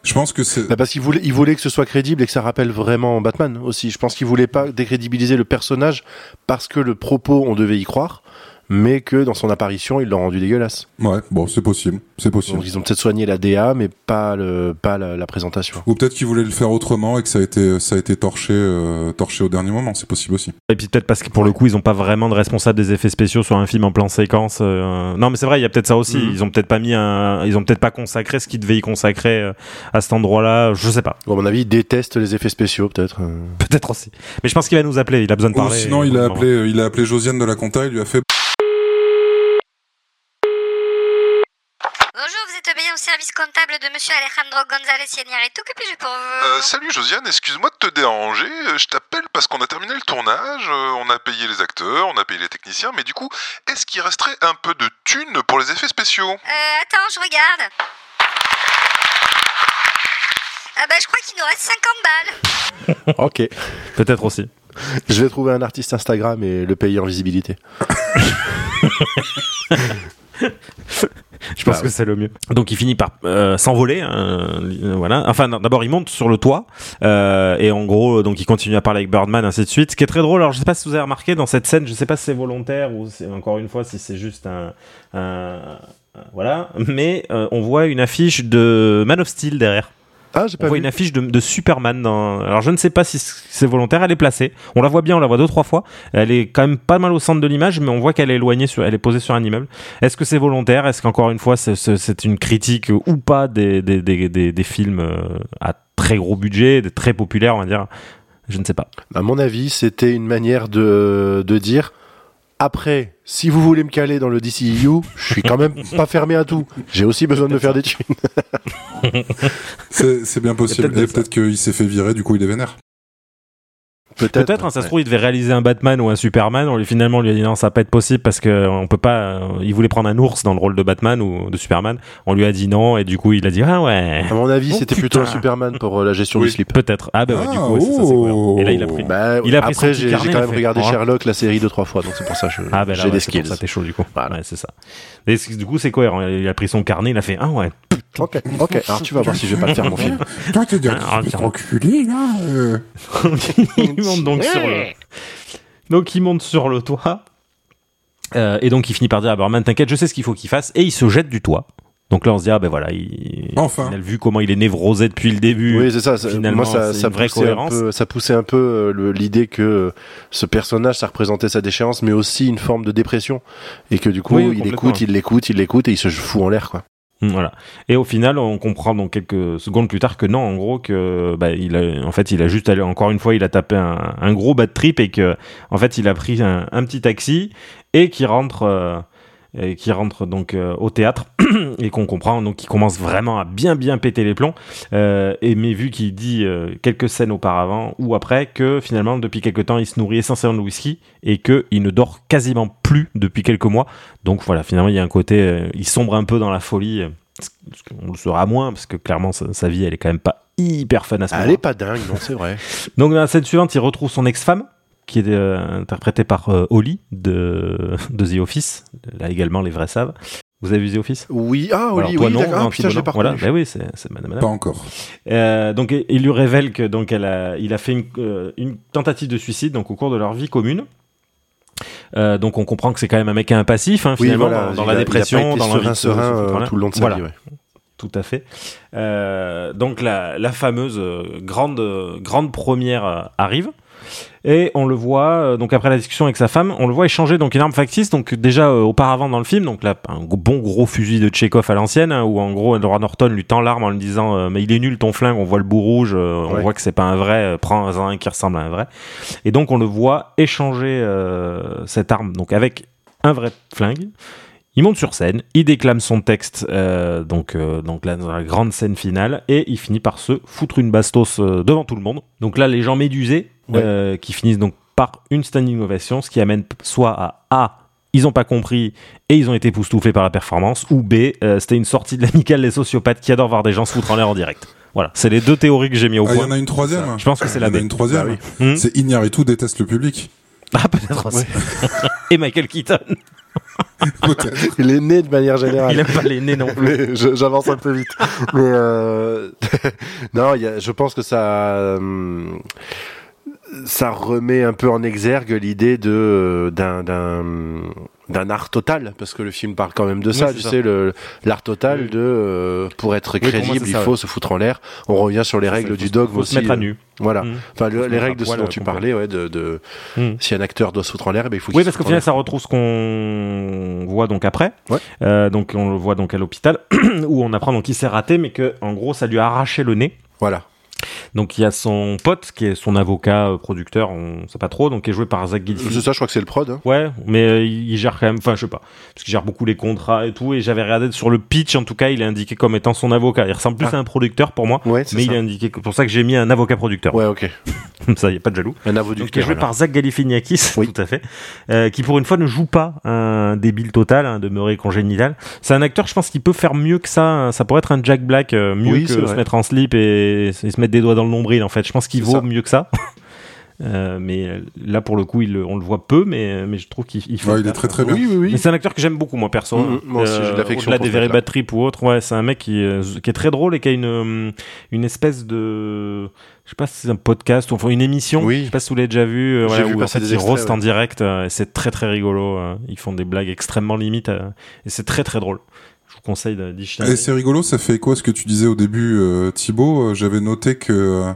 S5: Je pense que c'est
S4: Bah, parce qu'il voulait, il voulait que ce soit crédible et que ça rappelle vraiment Batman aussi. Je pense qu'il voulait pas décrédibiliser le personnage parce que le propos, on devait y croire, mais que dans son apparition, ils l'ont rendu dégueulasse.
S5: ouais, bon, c'est possible, c'est possible.
S4: Donc ils ont peut-être soigné la DA, mais pas le, pas la, la présentation.
S5: Ou peut-être qu'ils voulaient le faire autrement et que ça a été ça a été torché euh, torché au dernier moment, c'est possible aussi.
S2: Et puis peut-être parce que pour le coup ils ont pas vraiment de responsable des effets spéciaux sur un film en plan séquence. euh, Non mais c'est vrai, il y a peut-être ça aussi.
S4: Mhm.
S2: Ils ont peut-être pas mis un, ils ont peut-être pas consacré ce qu'ils devaient y consacrer euh, à cet endroit-là. Je sais pas,
S4: Bon, à mon avis, il déteste les effets spéciaux, peut-être. euh.
S2: peut-être aussi. Mais je pense qu'il va nous appeler. Il a besoin de
S5: Ou
S2: parler.
S5: sinon,
S2: euh,
S5: il a appelé, euh, il a appelé Josiane de la Conta, il lui a fait
S7: Bonjour, vous êtes bien au service comptable de monsieur Alejandro González Iñárritu. Que puis-je pour vous
S1: Euh, salut Josiane, excuse-moi de te déranger. euh, Je t'appelle parce qu'on a terminé le tournage, euh, on a payé les acteurs, on a payé les techniciens, mais du coup, est-ce qu'il resterait un peu de thunes pour les effets spéciaux?
S7: Euh, attends, je regarde. Ah bah, je crois qu'il nous reste 50 balles.
S4: Ok.
S2: Peut-être aussi.
S4: Je vais trouver un artiste Instagram et le payer en visibilité.
S2: Je pense
S4: Bah
S2: que c'est le mieux. Donc il finit par euh, s'envoler, hein, euh, voilà. Enfin d'abord il monte sur le toit euh, et en gros donc il continue à parler avec Birdman ainsi de suite. Ce qui est très drôle. Alors je sais pas si vous avez remarqué dans cette scène, je sais pas si c'est volontaire ou c'est encore une fois si c'est juste un, un- un- voilà, mais euh, on voit une affiche de Man of Steel derrière.
S4: Ah, j'ai
S2: On
S4: pas
S2: voit
S4: vu.
S2: une affiche de, de Superman dans. Alors je ne sais pas si c'est volontaire, elle est placée. On la voit bien, on la voit deux trois fois. Elle est quand même pas mal au centre de l'image, mais on voit qu'elle est éloignée, sur, elle est posée sur un immeuble. Est-ce que c'est volontaire? Est-ce qu'encore une fois c'est- une critique ou pas des, des, des, des, des films euh, à très gros budget, des très populaires, on va dire? Je ne sais pas.
S4: À mon avis, c'était une manière de, de dire après, si vous voulez me caler dans le DCU, je suis quand même pas fermé à tout. J'ai aussi besoin de me faire des thunes.
S5: C'est c'est bien possible. Et peut-être qu'il s'est fait virer, du coup il est vénère.
S4: Peut-être.
S2: Peut-être, hein, ça se trouve, il devait réaliser un Batman ou un Superman. On lui finalement on lui a dit non, ça va pas être possible parce que on peut pas. euh, il voulait prendre un ours dans le rôle de Batman ou de Superman. On lui a dit non et du coup il a dit ah ouais.
S4: À mon avis,
S2: Oh,
S4: c'était plutôt un Superman pour euh, la gestion
S5: Oui.
S4: du slip.
S2: Peut-être. Ah bah ouais, du
S5: Ah,
S2: coup, ouais, c'est ça, c'est
S5: oh.
S2: cohérent. Et là, il a pris.
S4: Bah,
S2: Il a pris
S4: après, j'ai j'ai quand même
S2: fait,
S4: regardé
S2: oh.
S4: Sherlock la série deux trois fois, donc c'est pour ça que je-
S2: Ah ben là,
S4: j'ai
S2: ouais,
S4: des skills.
S2: ça, t'es chaud du coup.
S4: Voilà.
S2: Ouais, c'est ça. Du coup, c'est cohérent. Il a pris son carnet, il a fait ah ouais.
S4: Ok, ok. Alors tu vas voir si je vais pas le faire mon film.
S5: Toi, tu dis
S2: Ah, tiens.
S5: enculé, là euh.
S2: il monte donc sur le. Donc il monte sur le toit. Euh, et donc il finit par dire à Berman, t'inquiète, je sais ce qu'il faut qu'il fasse. Et il se jette du toit. Donc là, on se dit ah ben voilà, il,
S5: Enfin.
S2: il a vu comment il est névrosé depuis le début.
S4: Oui, c'est ça. ça-
S2: Finalement,
S4: Moi, ça,
S2: c'est
S4: ça
S2: une vraie
S4: poussait un
S2: cohérence.
S4: peu, ça poussait un peu euh, le- l'idée que euh, ce personnage, ça représentait sa déchéance, mais aussi une forme de dépression, et que du coup,
S2: Oui,
S4: il
S2: complètement.
S4: écoute, il l'écoute, il l'écoute, et il se fout en l'air, quoi.
S2: Mm, Voilà. Et au final, on comprend donc quelques secondes plus tard que non, en gros, que bah, il a, en fait, il a juste allé encore une fois, il a tapé un, gros bad trip et que, en fait, il a pris un, petit taxi et qui rentre, euh, qui rentre donc euh, au théâtre et qu'on comprend donc qu'il commence vraiment à bien bien péter les plombs. Euh, et mais vu qu'il dit euh, quelques scènes auparavant ou après que finalement depuis quelques temps il se nourrit essentiellement de whisky et que il ne dort quasiment plus depuis quelques mois. Donc voilà, finalement il y a un côté, euh, il sombre un peu dans la folie. euh, qu'on le saura moins parce que clairement sa, sa vie elle est quand même pas hyper fun à ce
S4: Elle
S2: moment.
S4: est pas dingue, non, c'est vrai.
S2: Donc dans la scène suivante, il retrouve son ex-femme qui est euh, interprétée par euh, Holly de, de The Office. Là également les vrais savent. Vous avez vu The Office?
S4: Oui, ah,
S2: Alors,
S4: Oli,
S2: toi,
S4: oui,
S2: non,
S4: d'accord. Ah,
S2: non,
S4: putain, je l'ai pas.
S2: Voilà,
S4: reconnu.
S2: bah oui, c'est c'est madame. madame.
S5: Pas encore.
S2: Euh, donc il lui révèle que donc elle a, il a fait une, euh, une tentative de suicide donc au cours de leur vie commune. Euh, donc on comprend que c'est quand même un mec un passif hein,
S4: Oui,
S2: finalement
S4: voilà,
S2: dans, dans
S4: il
S2: la
S4: a- il a
S2: dépression,
S4: pas été
S2: dans l'envie
S4: serein,
S2: de se-
S4: serein,
S2: se
S4: euh,
S2: l'air.
S4: tout le long de sa
S2: Voilà.
S4: vie, ouais.
S2: Tout à fait. Euh, donc la, la fameuse euh, grande, euh, grande première euh, arrive. Et on le voit, euh, donc après la discussion avec sa femme, on le voit échanger donc une arme factice. Donc déjà euh, auparavant dans le film, donc là un bon gros fusil de Tchekhov à l'ancienne, hein, où en gros Edward Norton lui tend l'arme en lui disant euh, mais il est nul ton flingue, on voit le bout rouge, on
S4: Ouais.
S2: voit que c'est pas un vrai, prends un qui ressemble à un vrai. Et donc on le voit échanger cette arme donc avec un vrai flingue. Il monte sur scène, il déclame son texte, euh, donc, euh, donc là dans la grande scène finale, et il finit par se foutre une bastos euh, devant tout le monde. Donc là, les gens médusés,
S4: Ouais.
S2: euh, qui finissent donc par une standing ovation, ce qui amène soit à A, ils ont pas compris et ils ont été époustouflés par la performance, ou B, euh, c'était une sortie de l'amicale des sociopathes qui adorent voir des gens se foutre en l'air en direct. Voilà, c'est les deux théories que j'ai mis au
S5: Ah, il y
S2: point.
S5: en a une troisième.
S2: Je pense que c'est
S5: Il y
S2: la
S5: en a une troisième.
S4: Bah
S2: Hmm
S5: C'est Ignaritu déteste le public.
S2: Ah, peut-être aussi. et Michael Keaton.
S4: Il est né de manière générale.
S2: il aime pas les nez non plus.
S4: j'avance un peu vite. Mais euh... non, il y a, je pense que ça, hum, ça remet un peu en exergue l'idée de d'un d'un d'un art total, parce que le film parle quand même de ça. tu
S2: ça.
S4: sais, le l'art total
S2: Oui.
S4: de euh, pour être crédible, il
S2: ça,
S4: faut
S2: ouais.
S4: se foutre en l'air. On revient sur les règles du dogme
S2: faut
S4: aussi.
S2: se mettre à
S4: euh,
S2: nu.
S4: Voilà.
S2: Mm.
S4: Enfin, le- les règles de ce dont
S2: euh,
S4: tu parlais, ouais, de, de
S2: Mm.
S4: si un acteur doit se foutre en l'air, ben, il faut
S2: Oui, parce qu'au final, ça retrouve ce qu'on voit donc après.
S4: Ouais.
S2: Euh, donc, on le voit donc à l'hôpital où on apprend donc qu'il s'est raté, mais que en gros, ça lui a arraché le nez.
S4: Voilà.
S2: Donc, il y a son pote qui est son avocat euh, producteur, on sait pas trop, donc qui est joué par Zach
S4: C'est
S2: Galifianakis.
S4: ça, je crois que c'est le prod. hein.
S2: Ouais, mais euh, il gère quand même, enfin je sais pas, parce qu'il gère beaucoup les contrats et tout, et j'avais regardé sur le pitch, en tout cas, il est indiqué comme étant son avocat. Il ressemble plus
S4: Ah.
S2: à un producteur pour moi,
S4: Ouais, c'est
S2: mais il est indiqué, pour ça que j'ai mis un avocat producteur.
S4: Ouais, ok.
S2: Comme ça, il y a pas de jaloux.
S4: Un
S2: Donc, qui est joué
S4: alors.
S2: par Zach Galifianakis,
S4: Oui.
S2: tout à fait, euh, qui pour une fois ne joue pas un débile total, un demeuré congénital. C'est un acteur, je pense, qui peut faire mieux que ça. hein. Ça pourrait être un Jack Black, mieux
S4: Oui,
S2: que
S4: c'est
S2: se
S4: vrai.
S2: mettre en slip et, et se mettre des doigts dans le nombril. En fait, je pense qu'il vaut
S4: ça.
S2: mieux que ça. Euh, mais euh, là, pour le coup, il, on le voit peu, mais, mais je trouve qu'il il fait.
S5: Ouais, il est très très bien.
S4: Oui, oui, oui.
S2: Mais c'est un acteur que j'aime beaucoup, moi, perso.
S4: Mhm, moi aussi, j'ai de l'affection
S2: Au-delà
S4: pour
S2: des Very Trip ou autre, ouais, c'est un mec qui, euh, qui est très drôle et qui a une, euh, une espèce de. Je sais pas si c'est un podcast ou enfin une émission.
S4: Oui.
S2: Je sais pas si vous l'avez déjà vu. euh,
S4: J'ai
S2: voilà,
S4: vu
S2: où en fait
S4: des
S2: ils
S4: extraits,
S2: en
S4: ouais.
S2: direct. euh, et c'est très très rigolo. euh, ils font des blagues extrêmement limites. euh, et c'est très très drôle. Je vous conseille de- d'y jeter un
S5: Et c'est rigolo, ça fait écho à ce que tu disais au début, euh, Thibaut? Euh, J'avais noté que euh,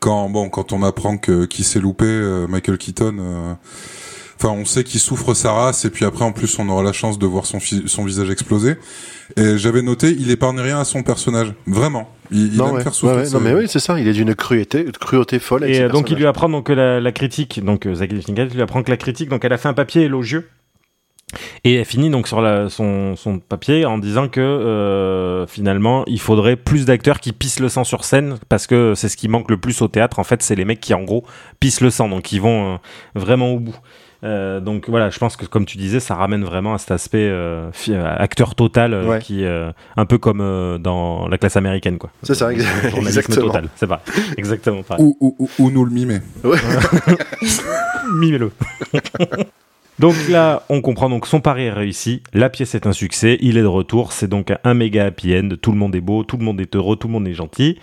S5: quand bon, quand on apprend que qu'il s'est loupé, euh, Michael Keaton. euh, Enfin, on sait qu'il souffre sa race, et puis après, en plus, on aura la chance de voir son, fi- son visage exploser. Et j'avais noté, il épargne rien à son personnage, vraiment. Il, il
S4: Non,
S5: aime
S4: ouais.
S5: faire souffrir.
S4: Ouais, ouais.
S5: ses-
S4: Non, mais oui, c'est ça. Il est d'une cruauté, cruauté folle. avec
S2: Et donc il lui apprend donc que la, la critique, donc euh, Zach Galifianakis lui apprend que la critique, donc elle a fait un papier élogieux. Et elle finit donc sur la, son, son papier en disant que euh, finalement il faudrait plus d'acteurs qui pissent le sang sur scène parce que c'est ce qui manque le plus au théâtre. En fait, c'est les mecs qui en gros pissent le sang, donc ils vont euh, vraiment au bout. Euh, donc voilà, je pense que comme tu disais, ça ramène vraiment à cet aspect acteur total euh,
S4: Ouais.
S2: qui euh, un peu comme euh, dans la classe américaine quoi.
S4: C'est ça, exactement.
S2: total, c'est pas exactement pareil.
S5: Ou, ou, ou, ou nous le mimer.
S2: Mimez-le. donc là, on comprend donc son pari est réussi, la pièce est un succès, il est de retour, c'est donc un méga happy end, tout le monde est beau, tout le monde est heureux, tout le monde est gentil.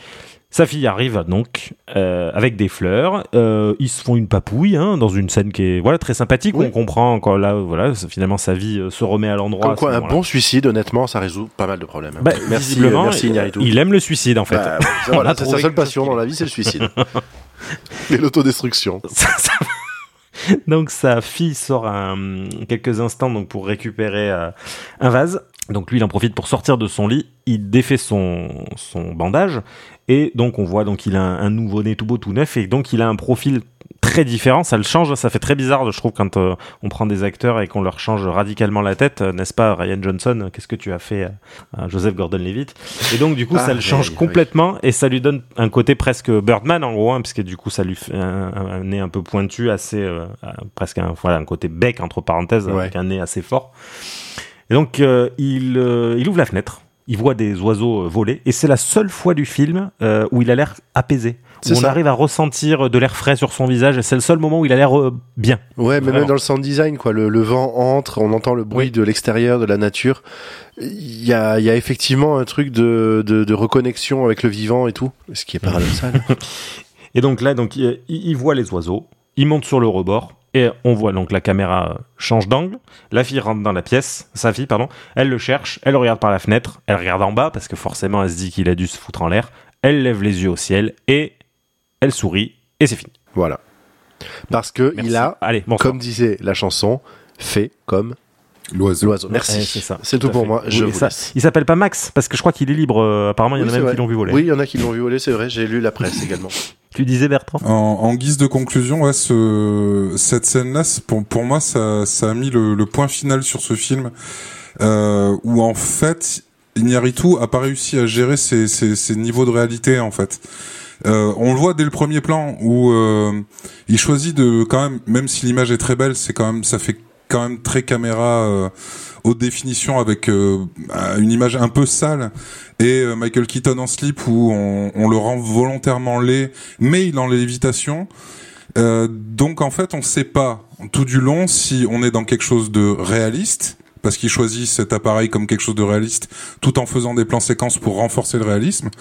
S2: Sa fille arrive donc euh, avec des fleurs. Euh, ils se font une papouille hein, dans une scène qui est voilà très sympathique.
S4: Oui.
S2: On comprend quand là voilà finalement sa vie euh, se remet à l'endroit.
S4: Comme quoi, un bon suicide, honnêtement, ça résout pas mal de problèmes.
S2: Bah,
S4: merci,
S2: visiblement,
S4: merci
S2: il aime le suicide en fait.
S4: Bah, voilà, c'est sa seule passion dans la vie, c'est le suicide. Et l'autodestruction.
S2: Ça- ça- donc sa fille sort un- quelques instants pour récupérer euh, un vase. Donc lui il en profite pour sortir de son lit, il défait son, son bandage. Et donc on voit donc il a un, un nouveau-né tout beau tout neuf. Et donc il a un profil très différent, ça le change, ça fait très bizarre je trouve quand euh, on prend des acteurs et qu'on leur change radicalement la tête, euh, n'est-ce pas Ryan Johnson, qu'est-ce que tu as fait à, à Joseph Gordon-Levitt? Et donc du coup
S4: Ah,
S2: ça le change
S4: oui, oui.
S2: complètement et ça lui donne un côté presque Birdman en gros, hein, puisque du coup ça lui fait un, nez un peu pointu, assez euh, euh, presque un, voilà, un côté bec entre parenthèses,
S4: Ouais.
S2: avec un nez assez fort. Et donc euh, il, euh, il ouvre la fenêtre, il voit des oiseaux euh, voler et c'est la seule fois du film euh, où il a l'air apaisé. On
S4: ça.
S2: arrive à ressentir de l'air frais sur son visage et c'est le seul moment où il a l'air euh, bien.
S4: Ouais, mais même dans le sound design, quoi. Le, le vent entre, on entend le bruit
S2: Oui.
S4: de l'extérieur, de la nature. Il y a, il y a effectivement un truc de, de, de reconnexion avec le vivant et tout, ce qui est paradoxal.
S2: Et donc là, donc, il, il voit les oiseaux, il monte sur le rebord, et on voit donc la caméra change d'angle, la fille rentre dans la pièce, sa fille, pardon, elle le cherche, elle regarde par la fenêtre, elle regarde en bas, parce que forcément elle se dit qu'il a dû se foutre en l'air, elle lève les yeux au ciel, et elle sourit, et c'est fini.
S4: voilà. Parce que
S2: Merci.
S4: il a,
S2: Allez, bonsoir.
S4: comme disait la chanson, fait comme
S5: L'oiseau.
S4: l'oiseau. Merci.
S2: Ouais, c'est ça.
S4: C'est tout pour
S2: fait.
S4: moi.
S2: Oui,
S4: Je
S2: et
S4: vous
S2: ça,
S4: laisse.
S2: il s'appelle pas Max, parce que je crois qu'il est libre, euh, apparemment il y en
S4: Oui,
S2: a même
S4: vrai.
S2: qui l'ont vu voler.
S4: Oui, il y en a qui l'ont vu voler, c'est vrai. J'ai lu la presse également.
S2: Tu disais Bertrand?
S5: En, en guise de conclusion, ouais, ce, cette scène-là, c'est- pour, pour moi, ça, ça a mis le, le point final sur ce film, euh, où en fait, Iñárritu a pas réussi à gérer ses, ses, ses niveaux de réalité, en fait. Euh, on le voit dès le premier plan où euh, il choisit de quand même, même si l'image est très belle, c'est quand même, ça fait quand même très caméra euh, haute définition avec euh, une image un peu sale et Michael Keaton en slip où on, le rend volontairement laid, mais il en lévitation. Donc en fait, on sait pas tout du long si on est dans quelque chose de réaliste parce qu'il choisit cet appareil comme quelque chose de réaliste, tout en faisant des plans séquences pour renforcer le réalisme,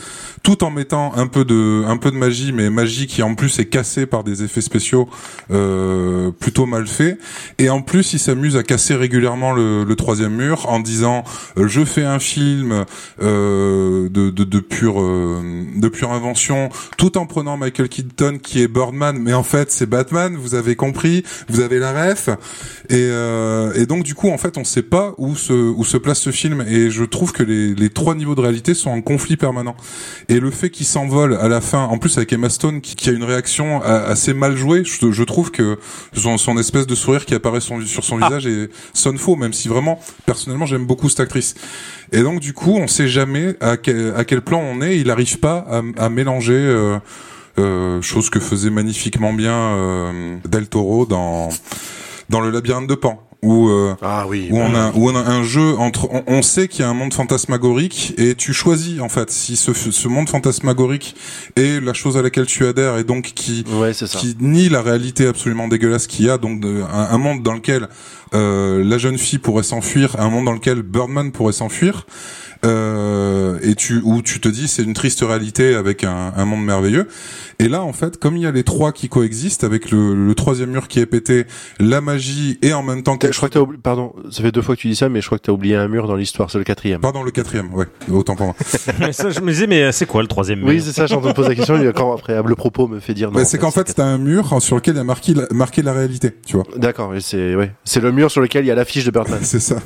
S5: tout en mettant un peu de un peu de magie, mais magie qui en plus est cassée par des effets spéciaux euh, plutôt mal faits. Et en plus, il s'amuse à casser régulièrement le, le troisième mur en disant euh, je fais un film euh, de, de, de pure euh, de pure invention, tout en prenant Michael Keaton qui est Birdman, mais en fait c'est Batman. Vous avez compris, vous avez la ref. Et, euh, et donc du coup, en fait, on sait pas où se où se place ce film. Et je trouve que les, les trois niveaux de réalité sont en conflit permanent. Et le fait qu'il s'envole à la fin, en plus avec Emma Stone qui, qui a une réaction assez mal jouée, je, je trouve que son, son espèce de sourire qui apparaît son- sur son visage est, sonne faux, même si vraiment, personnellement, j'aime beaucoup cette actrice. Et donc du coup, on sait jamais à quel, à quel plan on est. Il n'arrive pas à, à mélanger. Euh, euh, chose que faisait magnifiquement bien euh, Del Toro dans dans le labyrinthe de Pan où euh,
S4: Ah oui.
S5: où on a où on a un jeu entre on, on sait qu'il y a un monde fantasmagorique et tu choisis en fait si ce ce monde fantasmagorique est la chose à laquelle tu adhères et donc qui
S4: Ouais, c'est ça.
S5: qui nie la réalité absolument dégueulasse qu'il y a donc de, un, un monde dans lequel euh, la jeune fille pourrait s'enfuir un monde dans lequel Birdman pourrait s'enfuir euh, et tu où tu te dis c'est une triste réalité avec un, un monde merveilleux et là en fait comme il y a les trois qui coexistent avec le, le troisième mur qui est pété la magie et en même temps
S4: Je crois que t'as oublié, pardon, ça fait deux fois que tu dis ça, mais je crois que t'as oublié un mur dans l'histoire, c'est le quatrième.
S5: Pardon, le quatrième, ouais, autant pour moi.
S2: Mais ça, je me disais, mais c'est quoi le troisième mur
S4: Oui, c'est ça, j'en te pose la question, et quand après, le propos me fait dire non.
S5: Mais c'est qu'en fait, c'est un mur sur lequel il y a marqué la, marqué la réalité, tu vois.
S4: D'accord, et c'est, ouais. C'est le mur sur lequel il y a l'affiche de Birdman.
S5: C'est ça.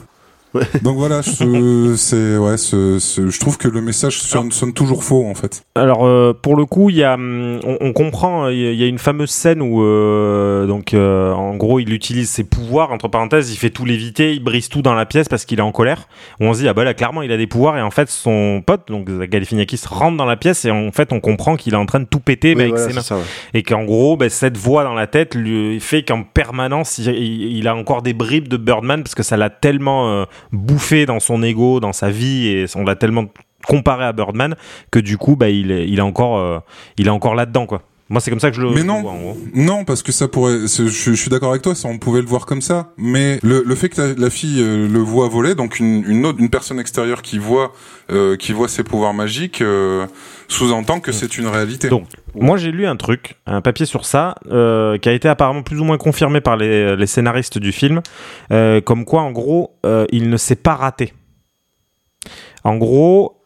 S5: Donc voilà, je, c'est ouais, ce- ce- je trouve que le message sonne, sonne toujours faux en fait.
S2: Alors euh, pour le coup, il y a, hum, on, on comprend, il y a- il y a une fameuse scène où euh, donc euh, en gros il utilise ses pouvoirs entre parenthèses, il fait tout léviter, il brise tout dans la pièce parce qu'il est en colère. Où on se dit ah bah là clairement il a des pouvoirs et en fait son pote donc Galifianakis rentre dans la pièce et en fait on comprend qu'il est en train de tout péter
S4: Oui,
S2: avec
S4: voilà,
S2: ses mains
S4: c'est ça, ouais.
S2: et qu'en gros ben, cette voix dans la tête lui fait qu'en permanence il, il- il a encore des bribes de Birdman parce que ça l'a tellement euh, bouffé dans son ego dans sa vie et on l'a tellement comparé à Birdman que du coup bah, il, est, il est encore euh, il est encore là dedans quoi moi c'est comme ça que je le
S5: Mais non.
S2: vois en gros
S5: Non, parce que ça pourrait. Je, je suis d'accord avec toi, ça, on pouvait le voir comme ça. Mais le, le fait que la, la fille euh, le voit voler, donc une, une autre, une personne extérieure qui voit, euh, qui voit ses pouvoirs magiques, euh, sous-entend que c'est une réalité.
S2: Donc, moi j'ai lu un truc, un papier sur ça, euh, qui a été apparemment plus ou moins confirmé par les, les scénaristes du film, euh, comme quoi en gros euh, il ne s'est pas raté. En gros,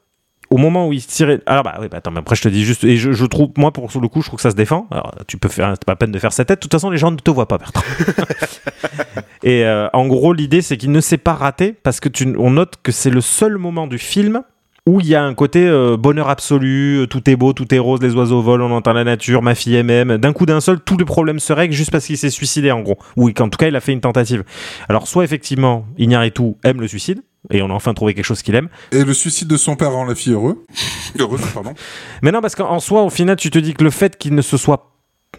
S2: au moment où il tirait. Alors bah oui, bah attends, mais après je te dis juste. Et je, je trouve, moi pour le coup, je trouve que ça se défend. Alors tu peux faire, c'est pas la peine de faire sa tête. De toute façon, les gens ne te voient pas, Bertrand. et euh, en gros, l'idée c'est qu'il ne s'est pas raté parce que tu, on note que c'est le seul moment du film où il y a un côté euh, bonheur absolu, euh, tout est beau, tout est rose, les oiseaux volent, on entend la nature, ma fille elle m'aime. D'un coup d'un seul, tous les problèmes se règlent juste parce qu'il s'est suicidé en gros. Ou qu'en tout cas il a fait une tentative. Alors soit effectivement, Iñárritu aime le suicide, et on a enfin trouvé quelque chose qu'il aime.
S5: Et le suicide de son père rend la fille heureux. heureuse, pardon.
S2: Mais non, parce qu'en soi, au final, tu te dis que le fait qu'il ne se soit...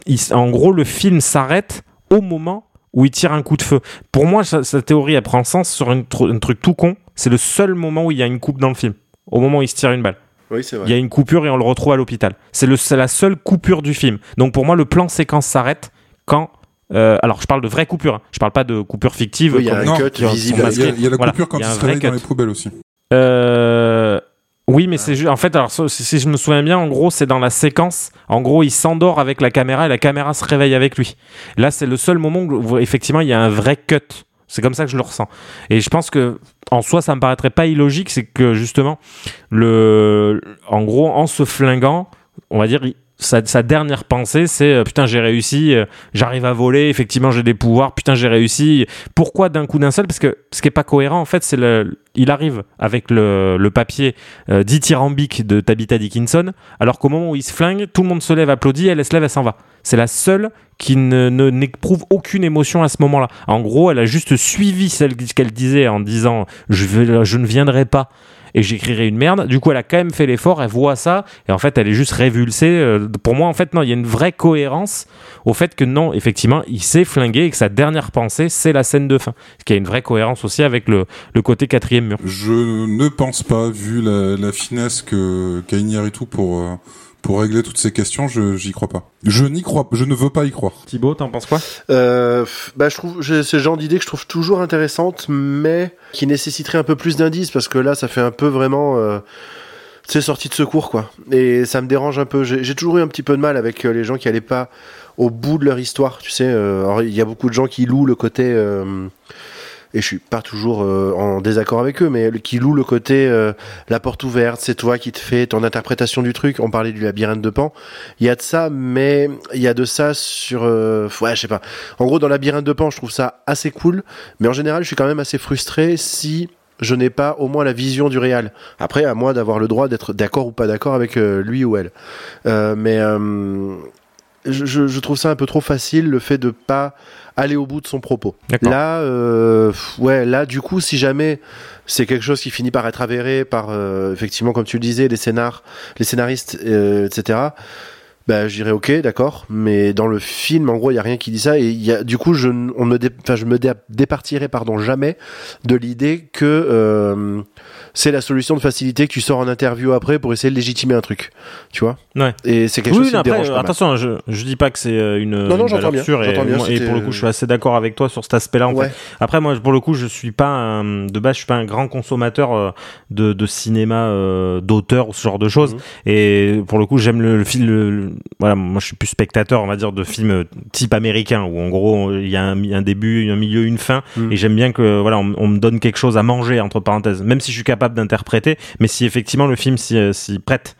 S2: il- en gros, le film s'arrête au moment où il tire un coup de feu. Pour moi, sa, sa théorie, elle prend sens sur une tr- un truc tout con. C'est le seul moment où il y a une coupe dans le film. Au moment où il se tire une balle.
S4: Oui, c'est vrai.
S2: Il y a une coupure et on le retrouve à l'hôpital. C'est la seule coupure du film. Donc pour moi, le plan séquence s'arrête quand. Euh, alors je parle de vraie coupure. hein. Je parle pas de coupure fictive.
S4: Oui, il y a
S5: Non,
S4: cut visible.
S5: Il y a,
S2: masqués.
S5: il y a la
S2: Voilà,
S5: coupure quand
S2: il
S5: se réveille dans les poubelles aussi.
S2: Euh, Oui, mais c'est ju- en fait, alors si je me souviens bien, en gros, c'est dans la séquence. En gros, il s'endort avec la caméra et la caméra se réveille avec lui. Là, c'est le seul moment où effectivement il y a un vrai cut. C'est comme ça que je le ressens. Et je pense que en soi, ça me paraîtrait pas illogique, c'est que justement, le, en gros, en se flinguant, on va dire, sa, dernière pensée, c'est euh, putain, j'ai réussi, euh, j'arrive à voler, effectivement, j'ai des pouvoirs, putain, j'ai réussi. Pourquoi d'un coup d'un seul? Parce que ce qui est pas cohérent, en fait, c'est le, il arrive avec le, le papier euh, dithyrambique de Tabitha Dickinson, alors qu'au moment où il se flingue, tout le monde se lève, applaudit, elle, se lève, elle s'en va. C'est la seule qui ne, n'éprouve aucune émotion à ce moment-là. En gros, elle a juste suivi celle qu'elle disait en disant je, je ne viendrai pas et j'écrirai une merde. Du coup, elle a quand même fait l'effort, elle voit ça, et en fait, elle est juste révulsée. Euh, Pour moi, en fait, non, il y a une vraie cohérence au fait que non, effectivement, il s'est flingué et que sa dernière pensée, c'est la scène de fin. Ce qui a une vraie cohérence aussi avec le, le côté quatrième mur.
S5: Je ne pense pas, vu la, la finesse qu'a Iñárritu pour euh, pour régler toutes ces questions, je j'y crois pas. Je n'y crois, je ne veux pas y croire.
S2: Thibaut, t'en penses quoi?
S4: Euh, bah, je trouve, j'ai ce genre d'idée que je trouve toujours intéressante, mais qui nécessiterait un peu plus d'indices parce que là, ça fait un peu vraiment, euh, c'est sorti de secours, quoi. Et ça me dérange un peu. J'ai toujours eu un petit peu de mal avec euh, les gens qui allaient pas au bout de leur histoire, tu sais. euh, alors, il y a beaucoup de gens qui louent le côté, euh, et je suis pas toujours euh, en désaccord avec eux, mais qui louent le côté euh, la porte ouverte, c'est toi qui te fais ton interprétation du truc. On parlait du labyrinthe de Pan. Il y a de ça, mais il y a de ça sur, euh, ouais, je sais pas. En gros, dans labyrinthe de Pan, je trouve ça assez cool, mais en général, je suis quand même assez frustré si je n'ai pas au moins la vision du réal. Après, à moi d'avoir le droit d'être d'accord ou pas d'accord avec lui ou elle. Euh, mais euh, je, je- je trouve ça un peu trop facile le fait de pas aller au bout de son propos. Là, euh, ouais, là, du coup, si jamais c'est quelque chose qui finit par être avéré par, euh, effectivement, comme tu le disais, les scénars, les scénaristes, euh, etc. Bah, je dirais ok, d'accord, mais dans le film, en gros, il y a rien qui dit ça, et y a, du coup, je, on me, dé- je me dé- départirai, pardon, jamais de l'idée que euh, c'est la solution de facilité que tu sors en interview après pour essayer de légitimer un truc, tu vois.
S2: Ouais.
S4: Et c'est quelque
S2: Oui,
S4: chose qui
S2: non,
S4: me dérange pas mal.
S2: attention, je, je dis pas que c'est euh, une,
S4: non,
S2: une
S4: j'entends bien,
S2: et,
S4: bien,
S2: moi- et pour le coup, je suis assez d'accord avec toi sur cet aspect-là.
S4: Ouais.
S2: Après, moi, pour le coup, je suis pas un- de base, je suis pas un grand consommateur euh, de, de cinéma euh, d'auteur ou ce genre de choses.
S4: Mhm.
S2: Et pour le coup, j'aime le, le film. le- le- voilà, moi, je suis plus spectateur, on va dire, de films type américain où en gros, il y a un, un début, un milieu, une fin.
S4: Mhm.
S2: Et j'aime bien que voilà, on, on me donne quelque chose à manger entre parenthèses, même si je suis capable d'interpréter, mais si effectivement le film s'y euh, s'y prête.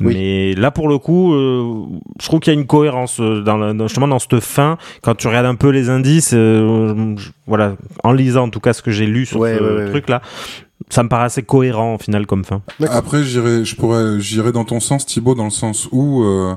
S4: Oui.
S2: Mais là, pour le coup, euh, je trouve qu'il y a une cohérence euh, dans, la- justement dans cette fin. Quand tu regardes un peu les indices, euh, je- voilà, en lisant en tout cas ce que j'ai lu sur
S4: Ouais,
S2: ce
S4: ouais, ouais,
S2: truc-là, ça me paraît assez cohérent au final comme fin.
S4: D'accord.
S5: Après, j'irai, je pourrais, j'irai dans ton sens, Thibaut, dans le sens où euh,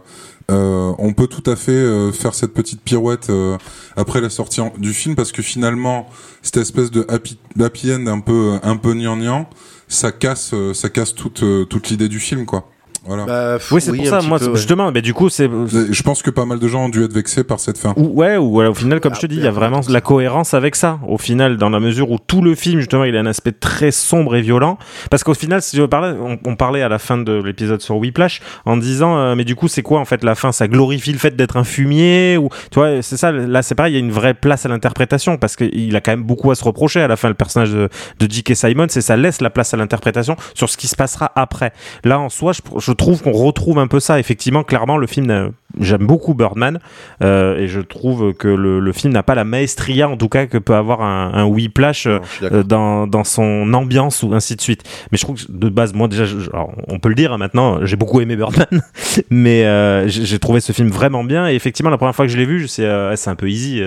S5: euh, on peut tout à fait euh, faire cette petite pirouette euh, après la sortie en- du film, parce que finalement, cette espèce de happy, happy end un peu, un peu gnangnan, ça casse, euh, ça casse toute, euh, toute l'idée du film, quoi. Voilà.
S4: Bah,
S2: Oui, c'est pour ça. Moi,
S4: peu, ouais.
S2: justement, mais du coup, c'est
S5: Je pense que pas mal de gens ont dû être vexés par cette fin.
S2: Ou, ouais, ou au final, comme je te dis, il y a vraiment la cohérence avec ça. Au final, dans la mesure où tout le film, justement, il a un aspect très sombre et violent. Parce qu'au final, si je veux parler, on, on parlait à la fin de l'épisode sur Whiplash en disant, euh, mais du coup, c'est quoi en fait la fin? Ça glorifie le fait d'être un fumier ou tu vois, c'est ça. Là, c'est pareil, il y a une vraie place à l'interprétation parce qu'il a quand même beaucoup à se reprocher à la fin, le personnage de, de J.K. Simon, c'est ça laisse la place à l'interprétation sur ce qui se passera après. Là, en soi, je, je trouve qu'on retrouve un peu ça. Effectivement, clairement, le film, j'aime beaucoup Birdman. Euh, et je trouve que le, le film n'a pas la maestria en tout cas que peut avoir un, un Whiplash euh,
S4: Non, je
S2: dans, dans son ambiance ou ainsi de suite. Mais je trouve que de base, moi déjà, je- je- alors, on peut le dire hein, maintenant, j'ai beaucoup aimé Birdman, mais euh, j'ai trouvé ce film vraiment bien. Et effectivement, la première fois que je l'ai vu, je sais, euh, c'est un peu easy.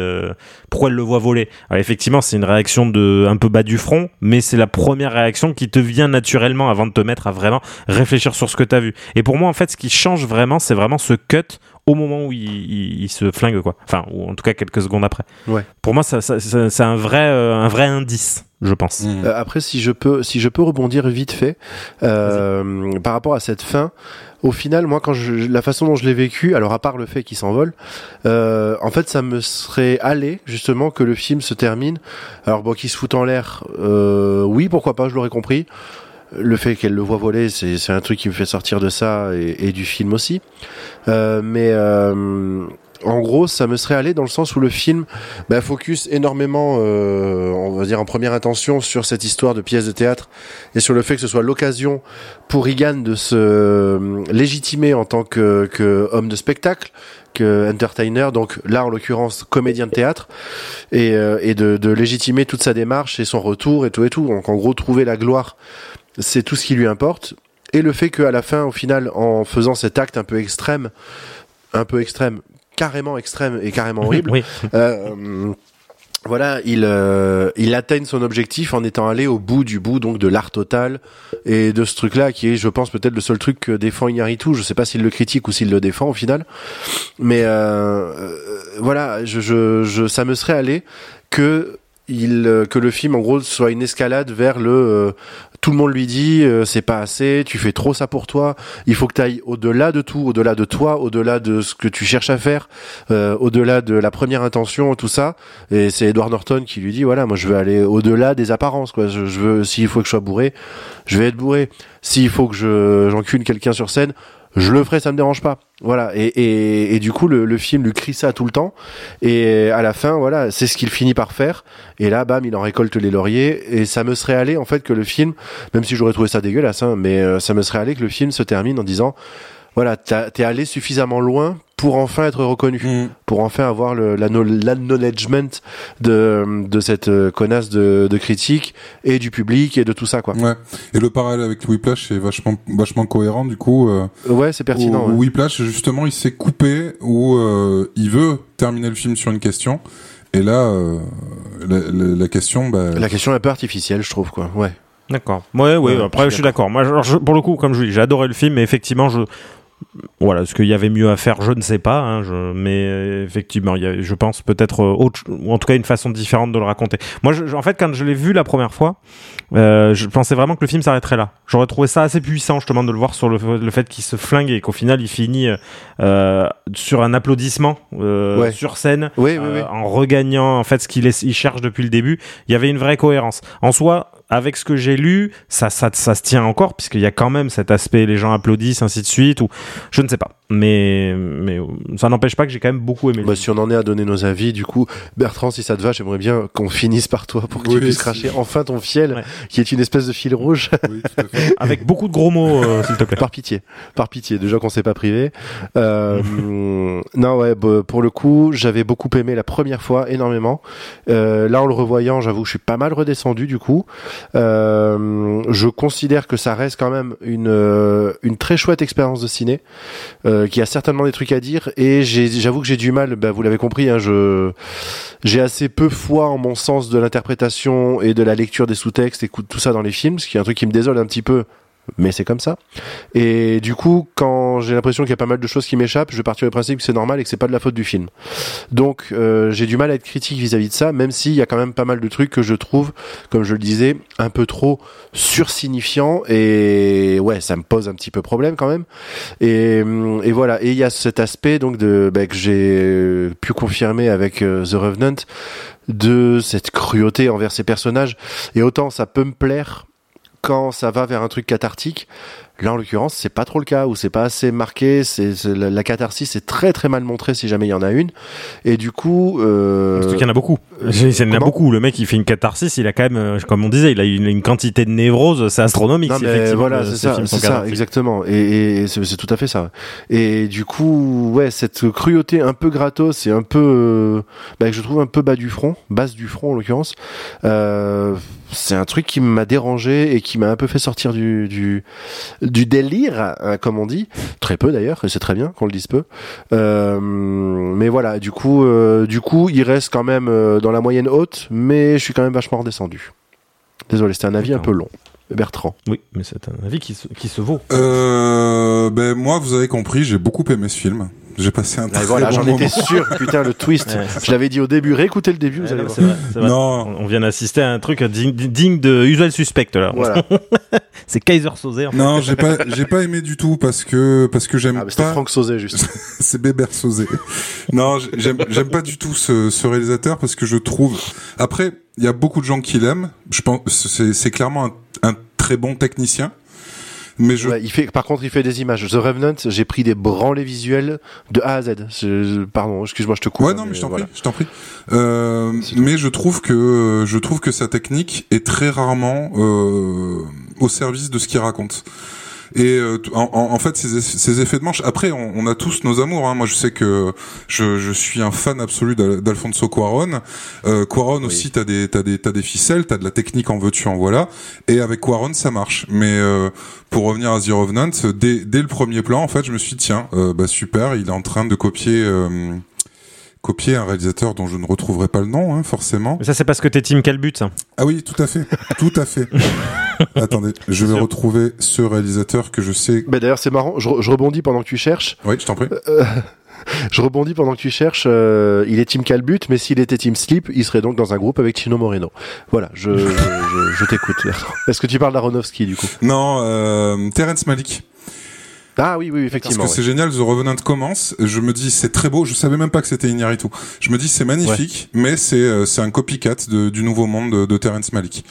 S2: pourquoi elle le voit voler? Alors, Effectivement, c'est une réaction de un peu bas du front, mais c'est la première réaction qui te vient naturellement avant de te mettre à vraiment réfléchir sur ce que tu as vu. Et pour moi, en fait, ce qui change vraiment, c'est vraiment ce cut au moment où il, il- il se flingue, quoi. Enfin, ou en tout cas quelques secondes après.
S4: Ouais.
S2: Pour moi, ça, ça- ça- c'est un vrai, euh, un vrai indice, je pense.
S5: Mmh.
S4: Euh, après, si je peux, si je peux rebondir vite fait euh, par rapport à cette fin, au final, moi, quand je, la façon dont je l'ai vécu, alors à part le fait qu'il s'envole, euh, en fait, ça me serait allé justement que le film se termine. Alors bon, qu'il se fout en l'air, euh, oui, pourquoi pas, je l'aurais compris. Le fait qu'elle le voit voler, c'est un truc qui me fait sortir de ça et, et du film aussi. Euh, mais euh, en gros, ça me serait allé dans le sens où le film bah, focus énormément, euh, on va dire en première intention, sur cette histoire de pièce de théâtre et sur le fait que ce soit l'occasion pour Regan de se euh, légitimer en tant que, que homme de spectacle, que entertainer, donc là en l'occurrence comédien de théâtre, et, euh, et de, de légitimer toute sa démarche et son retour et tout et tout. Donc en gros, trouver la gloire, c'est tout ce qui lui importe. Et le fait qu'à la fin, au final, en faisant cet acte un peu extrême, un peu extrême, carrément extrême et carrément horrible,
S2: Oui.
S4: euh, voilà, il, euh, il atteigne son objectif en étant allé au bout du bout donc de l'art total et de ce truc-là qui est, je pense, peut-être le seul truc que défend Iñárritu. Je sais pas s'il le critique ou s'il le défend au final, mais euh, euh, voilà, je, je, je, ça me serait allé que il euh, que le film en gros soit une escalade vers le euh, tout le monde lui dit euh, c'est pas assez tu fais trop ça pour toi. Il faut que tu ailles au-delà de tout au-delà de toi au-delà de ce que tu cherches à faire euh, au-delà de la première intention tout ça. Et c'est Edward Norton qui lui dit voilà moi je veux aller au-delà des apparences quoi. Je, veux s'il faut que je sois bourré je vais être bourré. S'il faut que je quelqu'un sur scène je le ferai, ça me dérange pas. Voilà. Et, et, et du coup, le, le film lui crie ça tout le temps. Et à la fin, voilà, c'est ce qu'il finit par faire. Et là, bam, il en récolte les lauriers. Et ça me serait allé, en fait, que le film, même si j'aurais trouvé ça dégueulasse, hein, mais euh, ça me serait allé que le film se termine en disant, voilà, t'es allé suffisamment loin pour enfin être reconnu,
S5: Mmh.
S4: pour enfin avoir le, la no- l'acknowledgement de, de cette euh, connasse de, de critique et du public et de tout ça, quoi.
S5: Ouais. Et le parallèle avec Whiplash est vachement, vachement cohérent, du coup. Euh,
S4: Ouais, c'est pertinent.
S5: où,
S4: ouais.
S5: Whiplash, justement, il s'est coupé, où euh, il veut terminer le film sur une question. Et là, euh, la, la- la question, bah,
S4: La question est un peu artificielle, je trouve, quoi. Ouais.
S2: D'accord. Ouais, ouais,
S4: Ouais,
S2: après,
S4: je suis
S2: d'accord. Moi, je- pour le coup, comme je vous dis, j'ai adoré le film, mais effectivement, je. Voilà, ce qu'il y avait mieux à faire, je ne sais pas, hein, je- mais euh, effectivement, il y a- je pense peut-être euh, autre, ou en tout cas une façon différente de le raconter. Moi, je- je- en fait, quand je l'ai vu la première fois, euh, je pensais vraiment que le film s'arrêterait là. J'aurais trouvé ça assez puissant, justement, de le voir sur le, le fait qu'il se flingue et qu'au final, il finit euh, sur un applaudissement euh,
S4: Ouais.
S2: sur scène,
S4: Oui, oui, oui.
S2: en regagnant en fait ce qu'il il cherche depuis le début. Il y avait une vraie cohérence. En soi, avec ce que j'ai lu, ça, ça, se tient encore, puisqu'il y a quand même cet aspect, les gens applaudissent, ainsi de suite, ou je ne sais pas. Mais, mais ça n'empêche pas que j'ai quand même beaucoup aimé.
S4: Bah, si on en est à donner nos avis, du coup, Bertrand, si ça te va, j'aimerais bien qu'on finisse par toi pour que tu puisses
S5: si.
S4: cracher enfin ton fiel,
S2: Ouais.
S4: qui est une espèce de fil rouge.
S5: Oui, tout à fait.
S2: Avec beaucoup de gros mots, euh, s'il te plaît.
S4: par pitié, par pitié. Déjà qu'on s'est pas privé. Euh, non, ouais, bah, pour le coup, j'avais beaucoup aimé la première fois, énormément. Euh, là, en le revoyant, j'avoue, que je suis pas mal redescendu du coup. Euh, je considère que ça reste quand même une euh, une très chouette expérience de ciné, euh, qui a certainement des trucs à dire. Et j'avoue que j'ai du mal. Bah, vous l'avez compris, hein, je j'ai assez peu foi en mon sens de l'interprétation et de la lecture des sous-textes et tout ça dans les films, ce qui est un truc qui me désole un petit peu. Mais c'est comme ça. Et du coup, quand j'ai l'impression qu'il y a pas mal de choses qui m'échappent, je pars du principe que c'est normal et que c'est pas de la faute du film. Donc, euh, j'ai du mal à être critique vis-à-vis de ça, même s'il y a quand même pas mal de trucs que je trouve, comme je le disais, un peu trop sursignifiants et ouais, ça me pose un petit peu problème quand même. Et, et voilà. Et il y a cet aspect donc de bah, que j'ai pu confirmer avec euh, The Revenant de cette cruauté envers ces personnages. Et autant ça peut me plaire quand ça va vers un truc cathartique. Là, en l'occurrence, c'est pas trop le cas, ou c'est pas assez marqué. C'est la, la catharsis est très très mal montrée si jamais il y en a une. Et du coup, euh,
S2: Surtout qu'il y en a beaucoup. Il y en a beaucoup. Le mec, il fait une catharsis. Il a quand même, euh, comme on disait, il a une, une quantité de névrose, c'est astronomique.
S4: Non mais voilà,
S2: euh,
S4: c'est
S2: ces
S4: ça, c'est ça, exactement. Et, et c'est c'est tout à fait ça. Et du coup, ouais, cette cruauté un peu gratos et un peu, euh, bah, que je trouve un peu bas du front, basse du front en l'occurrence, euh, c'est un truc qui m'a dérangé et qui m'a un peu fait sortir du du, du délire, hein, comme on dit, très peu d'ailleurs, et c'est très bien qu'on le dise peu. Euh, mais voilà, du coup, euh, du coup, il reste quand même euh, dans la moyenne haute, mais je suis quand même vachement redescendu. Désolé, c'était un avis un peu long. Bertrand.
S2: Oui, mais c'est un avis qui se, qui se vaut.
S5: Euh, ben moi, vous avez compris, j'ai beaucoup aimé ce film. J'ai passé un très
S4: voilà,
S5: bon
S4: j'en
S5: moment.
S4: étais sûr, putain, le twist.
S2: Ouais.
S4: Je l'avais dit au début, réécoutez le début, vous
S2: Ouais,
S4: allez
S2: non,
S4: voir.
S2: c'est vrai, c'est vrai.
S5: Non,
S2: On on vient d'assister à un truc digne, digne de Usual Suspect là.
S4: Voilà.
S2: c'est Kaiser Soze. En fait.
S5: non, j'ai pas, j'ai pas aimé du tout parce que parce que j'aime
S4: Ah,
S5: pas.
S4: Franck Sauzet, juste.
S5: c'est Bébert Sauzé. non, j'aime j'aime pas du tout ce, ce réalisateur parce que je trouve. Après, il y a beaucoup de gens qui l'aiment. Je pense c'est c'est clairement un, un très bon technicien. Mais je
S4: Ouais, il fait, par contre, il fait des images. The Revenant, j'ai pris des branlés visuels de A à Z. Je- pardon, excuse-moi, je te coupe.
S5: Ouais,
S4: hein,
S5: non, mais je t'en
S4: voilà.
S5: prie, je t'en prie. Euh, mais je trouve que je trouve que sa technique est très rarement euh, au service de ce qu'il raconte. Et euh, en, en- fait, ces, ces effets de manche. Après, on, on a tous nos amours. Hein. Moi, je sais que je, je suis un fan absolu d'Al- d'Alfonso Cuarón. Euh, Cuarón aussi, t'as des t'as des t'as des ficelles, t'as de la technique en veux-tu en voilà. Et avec Cuarón, ça marche. Mais euh, pour revenir à The Revenant, dès dès le premier plan, en fait, je me suis dit tiens, euh, bah super, il est en train de copier. euh, copier un réalisateur dont je ne retrouverai pas le nom, hein, forcément.
S2: Mais ça, c'est parce que t'es Team Calbut.
S5: Ah oui, tout à fait, tout à fait. Attendez, je vais
S2: sûr.
S5: retrouver ce réalisateur que je sais.
S4: Mais d'ailleurs, c'est marrant. Je, re- je rebondis pendant que tu cherches.
S5: Oui, je t'en prie.
S4: Je rebondis pendant que tu cherches. euh, il est Team Calbut, mais s'il était Team Sleep, il serait donc dans un groupe avec Chino Moreno. Voilà, je, je, je, je t'écoute. Est-ce que tu parles d'Aronofsky, du coup?
S5: Non, euh, Terrence Malick.
S4: Ah oui, oui,
S5: Parce
S4: effectivement.
S5: que c'est génial, The Revenant commence. Je me dis, c'est très beau. Je savais même pas que c'était Iñárritu. Je me dis, c'est magnifique, mais c'est euh, c'est un copycat de, du Nouveau Monde de, de Terrence Malick.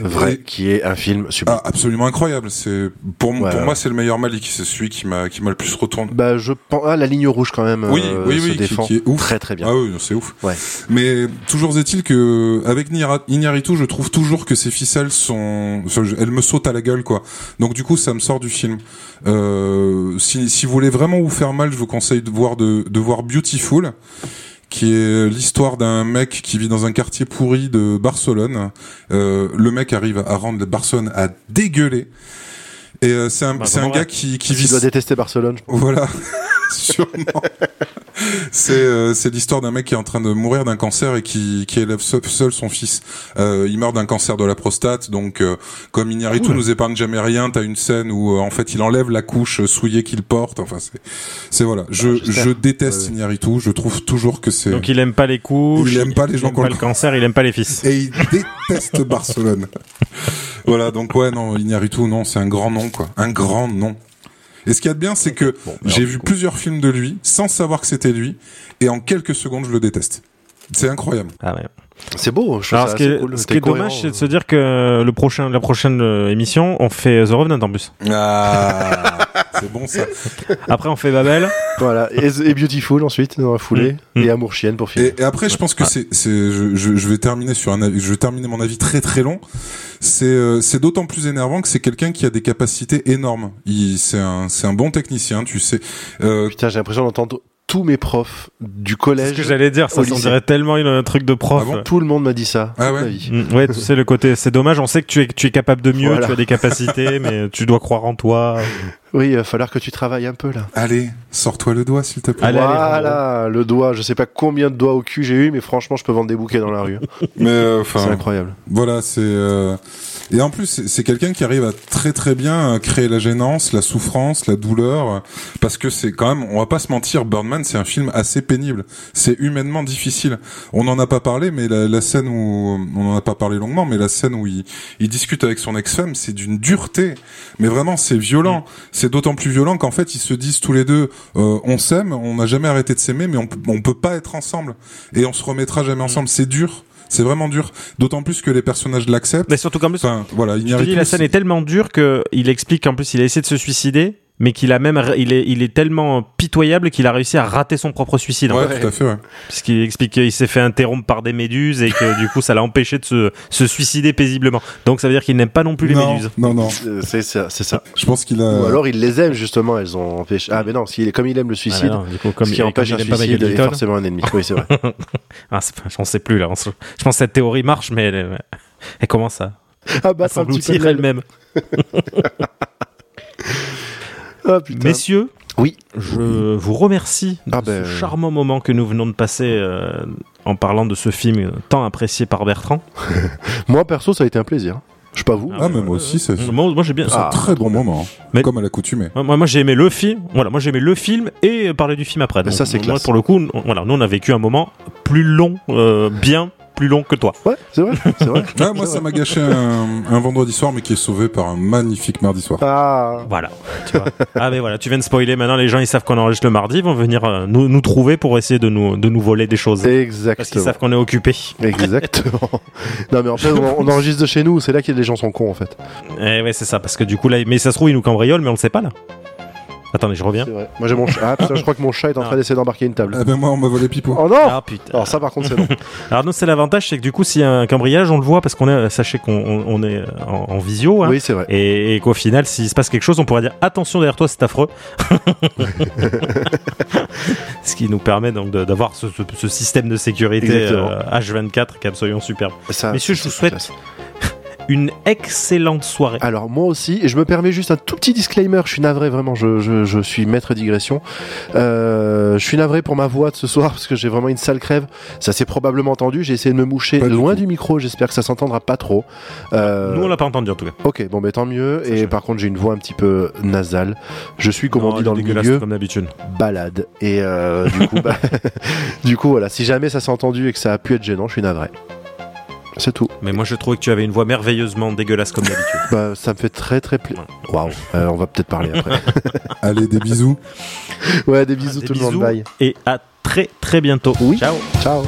S4: Vrai,
S5: Et-
S4: qui est un film super.
S5: Ah, absolument incroyable. C'est pour,
S4: Ouais,
S5: pour moi, c'est le meilleur Malick. C'est celui qui m'a qui m'a le plus retourné.
S4: Bah, je pense. Ah, la ligne rouge quand même.
S5: Oui,
S4: euh,
S5: oui,
S4: se
S5: oui,
S4: défend
S5: qui est ouf.
S4: très très bien.
S5: Ah oui, c'est ouf.
S4: Ouais.
S5: Mais toujours est-il que avec Iñárritu, je trouve toujours que ses ficelles sont, elles me sautent à la gueule, quoi. Donc du coup, ça me sort du film. Euh, si, si vous voulez vraiment vous faire mal, je vous conseille de voir de, de voir Beautiful, qui est l'histoire d'un mec qui vit dans un quartier pourri de Barcelone. Euh, le mec arrive à rendre Barcelone à dégueuler. Et euh, c'est un,
S2: Bah,
S5: c'est un gars qui, qui vit
S4: doit détester Barcelone. je pense.
S5: voilà, sûrement. c'est euh, c'est l'histoire d'un mec qui est en train de mourir d'un cancer et qui qui élève seul, seul son fils. Euh, il meurt d'un cancer de la prostate, donc euh, comme Iñárritu nous épargne jamais rien, t'as une scène où euh, en fait il enlève la couche souillée qu'il porte. Enfin c'est c'est voilà. Je
S4: j'espère.
S5: je déteste. Iñárritu. Je trouve toujours que c'est
S2: Donc il aime pas les couches,
S5: Il aime pas les gens
S2: il
S5: qui ont
S2: aime pas
S5: le
S2: le cancer, il aime pas les fils.
S5: et il déteste Barcelone. voilà, donc ouais, non, Iñárritu, non, c'est un grand nom, quoi. Un grand nom. Et ce qu'il y a de bien, c'est que j'ai vu plusieurs films de lui, sans savoir que c'était lui, et en quelques secondes, je le déteste. C'est incroyable.
S2: Ah ouais.
S4: C'est beau, je trouve
S2: Alors ce qui est,
S4: cool.
S2: ce
S4: T'es
S2: qui est
S4: cohérent,
S2: dommage, c'est de
S4: euh.
S2: se dire que le prochain, la prochaine euh, émission, on fait The Revenant en plus.
S5: Ah, c'est bon ça.
S2: Après, on fait Babel.
S4: Voilà, et, et Beautiful ensuite, dans la foulée,
S2: Mm.
S4: et Amour Chienne pour finir.
S5: Et, et après, je pense que c'est, c'est, je, je, je vais terminer sur un, avis- je vais terminer mon avis très très long. C'est, euh, c'est d'autant plus énervant que c'est quelqu'un qui a des capacités énormes. Il, c'est un, c'est un bon technicien, tu sais. Euh,
S4: Putain, j'ai l'impression d'entendre tous mes profs du
S2: C'est ce
S4: collège.
S2: que j'allais dire, ça
S4: lycée.
S2: dirait tellement une- un truc de prof.
S5: Ah bon
S4: Tout le monde m'a dit ça.
S5: Ah ouais.
S2: Mm, Ouais, tu sais, le côté, c'est dommage, on sait que tu es, tu es capable de mieux,
S4: Voilà.
S2: tu as des capacités, mais tu dois croire en toi.
S4: Oui, il va falloir que tu travailles un peu là.
S5: allez, sors-toi le doigt, s'il te plaît.
S2: Allez, allez,
S4: voilà, le doigt. Je sais pas combien de doigts au cul j'ai eu, mais franchement, je peux vendre des bouquets dans la rue.
S5: Mais euh,
S4: C'est
S5: enfin,
S4: incroyable.
S5: Voilà, c'est euh, et en plus c'est c'est quelqu'un qui arrive à très très bien euh, créer la gênance, la souffrance, la douleur, parce que c'est quand même, on va pas se mentir, Birdman c'est un film assez pénible, c'est humainement difficile. On n'en a pas parlé, mais la, la scène où on n'en a pas parlé longuement, mais la scène où il, il discute avec son ex-femme, c'est d'une dureté, mais vraiment c'est violent. C'est d'autant plus violent qu'en fait ils se disent tous les deux, euh, on s'aime, on n'a jamais arrêté de s'aimer, mais on, peut- on peut pas être ensemble et on se remettra jamais ensemble. C'est dur. C'est vraiment dur, d'autant plus que les personnages l'acceptent.
S2: Mais surtout qu'en plus,
S5: Enfin, voilà,
S2: je te dis,
S5: Iñárritu,
S2: la scène est tellement dure que il explique qu'en plus il a essayé de se suicider, mais qu'il a même, il est, il est tellement pitoyable qu'il a réussi à rater son propre suicide. en
S5: Ouais,
S2: fait.
S5: tout à fait. Ouais.
S2: Puisqu'il explique qu'il s'est fait interrompre par des méduses et que du coup ça l'a empêché de se, se suicider paisiblement. Donc ça veut dire qu'il n'aime pas non plus les
S5: non,
S2: méduses.
S5: non, non.
S4: Euh, C'est ça, c'est ça.
S5: Je pense qu'il a.
S4: Ou alors il les aime justement, elles ont empêché. Ah mais non, s'il est comme il aime le
S2: Ah,
S4: suicide,
S2: non, du coup, comme,
S4: ce qui
S2: comme
S4: empêche
S2: il pas
S4: suicide
S2: Michael
S4: est forcément un ennemi. Oui, c'est vrai.
S2: Ah, c'est pas- j'en sais plus là. Je pense que cette théorie marche, mais elle, elle commence à,
S4: Ah
S2: à
S4: bah c'est un petit peu
S2: s'engloutir elle-même.
S4: Ah putain.
S2: Messieurs,
S4: Oui.
S2: je vous remercie de
S4: Ah ben.
S2: ce charmant moment que nous venons de passer euh, en parlant de ce film euh, tant apprécié par Bertrand.
S4: Moi perso, ça a été un plaisir. Je sais pas vous.
S5: Ah, mais moi aussi, c'est c'est
S2: Moi, moi, j'ai bien.
S5: un très bon moment, hein.
S2: Mais-
S5: comme à l'accoutumée.
S2: Moi, moi j'ai aimé le film. Voilà, moi j'ai aimé le film et parler du film après.
S4: Mais
S2: Donc,
S4: ça, c'est classe.
S2: pour le coup, on- voilà, nous on a vécu un moment plus long, euh, bien plus long que toi.
S4: Ouais, c'est vrai, c'est vrai.
S5: Ah, moi, ça m'a gâché un, un vendredi soir, mais qui est sauvé par un magnifique mardi soir.
S4: Ah.
S2: Voilà. Tu vois. ah mais voilà, tu viens de spoiler. Maintenant, les gens ils savent qu'on enregistre le mardi, ils vont venir euh, nous, nous trouver pour essayer de nous de nous voler des choses. Parce qu'ils
S4: Exactement.
S2: savent qu'on est occupé.
S4: Exactement. non mais en fait, on, on enregistre de chez nous. C'est là que les gens sont cons en fait.
S2: Eh ouais, c'est ça. Parce que du coup là, mais ça se trouve ils nous cambriolent, mais on le sait pas là. Attendez, je reviens.
S4: Vrai. Moi j'ai mon chat. Ah putain, je crois que mon chat est en train d'essayer d'embarquer une table.
S5: Ah ben moi, on m'a volé Pipo.
S4: Oh non.
S2: Ah putain.
S4: Alors ça par contre c'est non.
S2: Alors nous c'est l'avantage, c'est que du coup s'il y a un cambriolage, on le voit parce qu'on est, sachez qu'on on- on est en, en visio. hein.
S4: Oui c'est vrai.
S2: Et, et qu'au final, s'il se passe quelque chose, on pourra dire attention derrière toi, c'est affreux. ce qui nous permet donc d'avoir ce, ce- ce système de sécurité
S4: Exactement.
S2: euh, H24 qui est absolument superbe.
S4: Ça,
S2: Messieurs, je vous souhaite
S4: classe.
S2: Une excellente soirée.
S4: Alors moi aussi, et je me permets juste un tout petit disclaimer, je suis navré vraiment, je, je, je suis maître digression. Euh, je suis navré pour ma voix de ce soir parce que j'ai vraiment une sale crève. Ça s'est probablement entendu, j'ai essayé de me moucher
S5: Pas
S4: loin du micro, j'espère que ça s'entendra pas trop. Euh,
S2: Nous on l'a pas entendu en tout cas.
S4: Ok, bon, mais tant mieux. Et par contre, j'ai une voix un petit peu nasale. Je suis, comme on dit dans le milieu,
S2: comme d'habitude.
S4: balade. Et euh, du coup, bah, du coup, voilà. Si jamais ça s'est entendu et que ça a pu être gênant, je suis navré. C'est tout.
S2: Mais moi je trouvais que tu avais une voix merveilleusement dégueulasse comme d'habitude.
S4: Bah, ça me fait très très plaisir. Waouh. Euh, on va peut-être parler après.
S5: Allez, des bisous.
S4: ouais, des bisous
S2: Des
S4: tout le monde. Bye.
S2: Et à très très bientôt.
S4: Oui.
S2: Ciao.
S4: Ciao.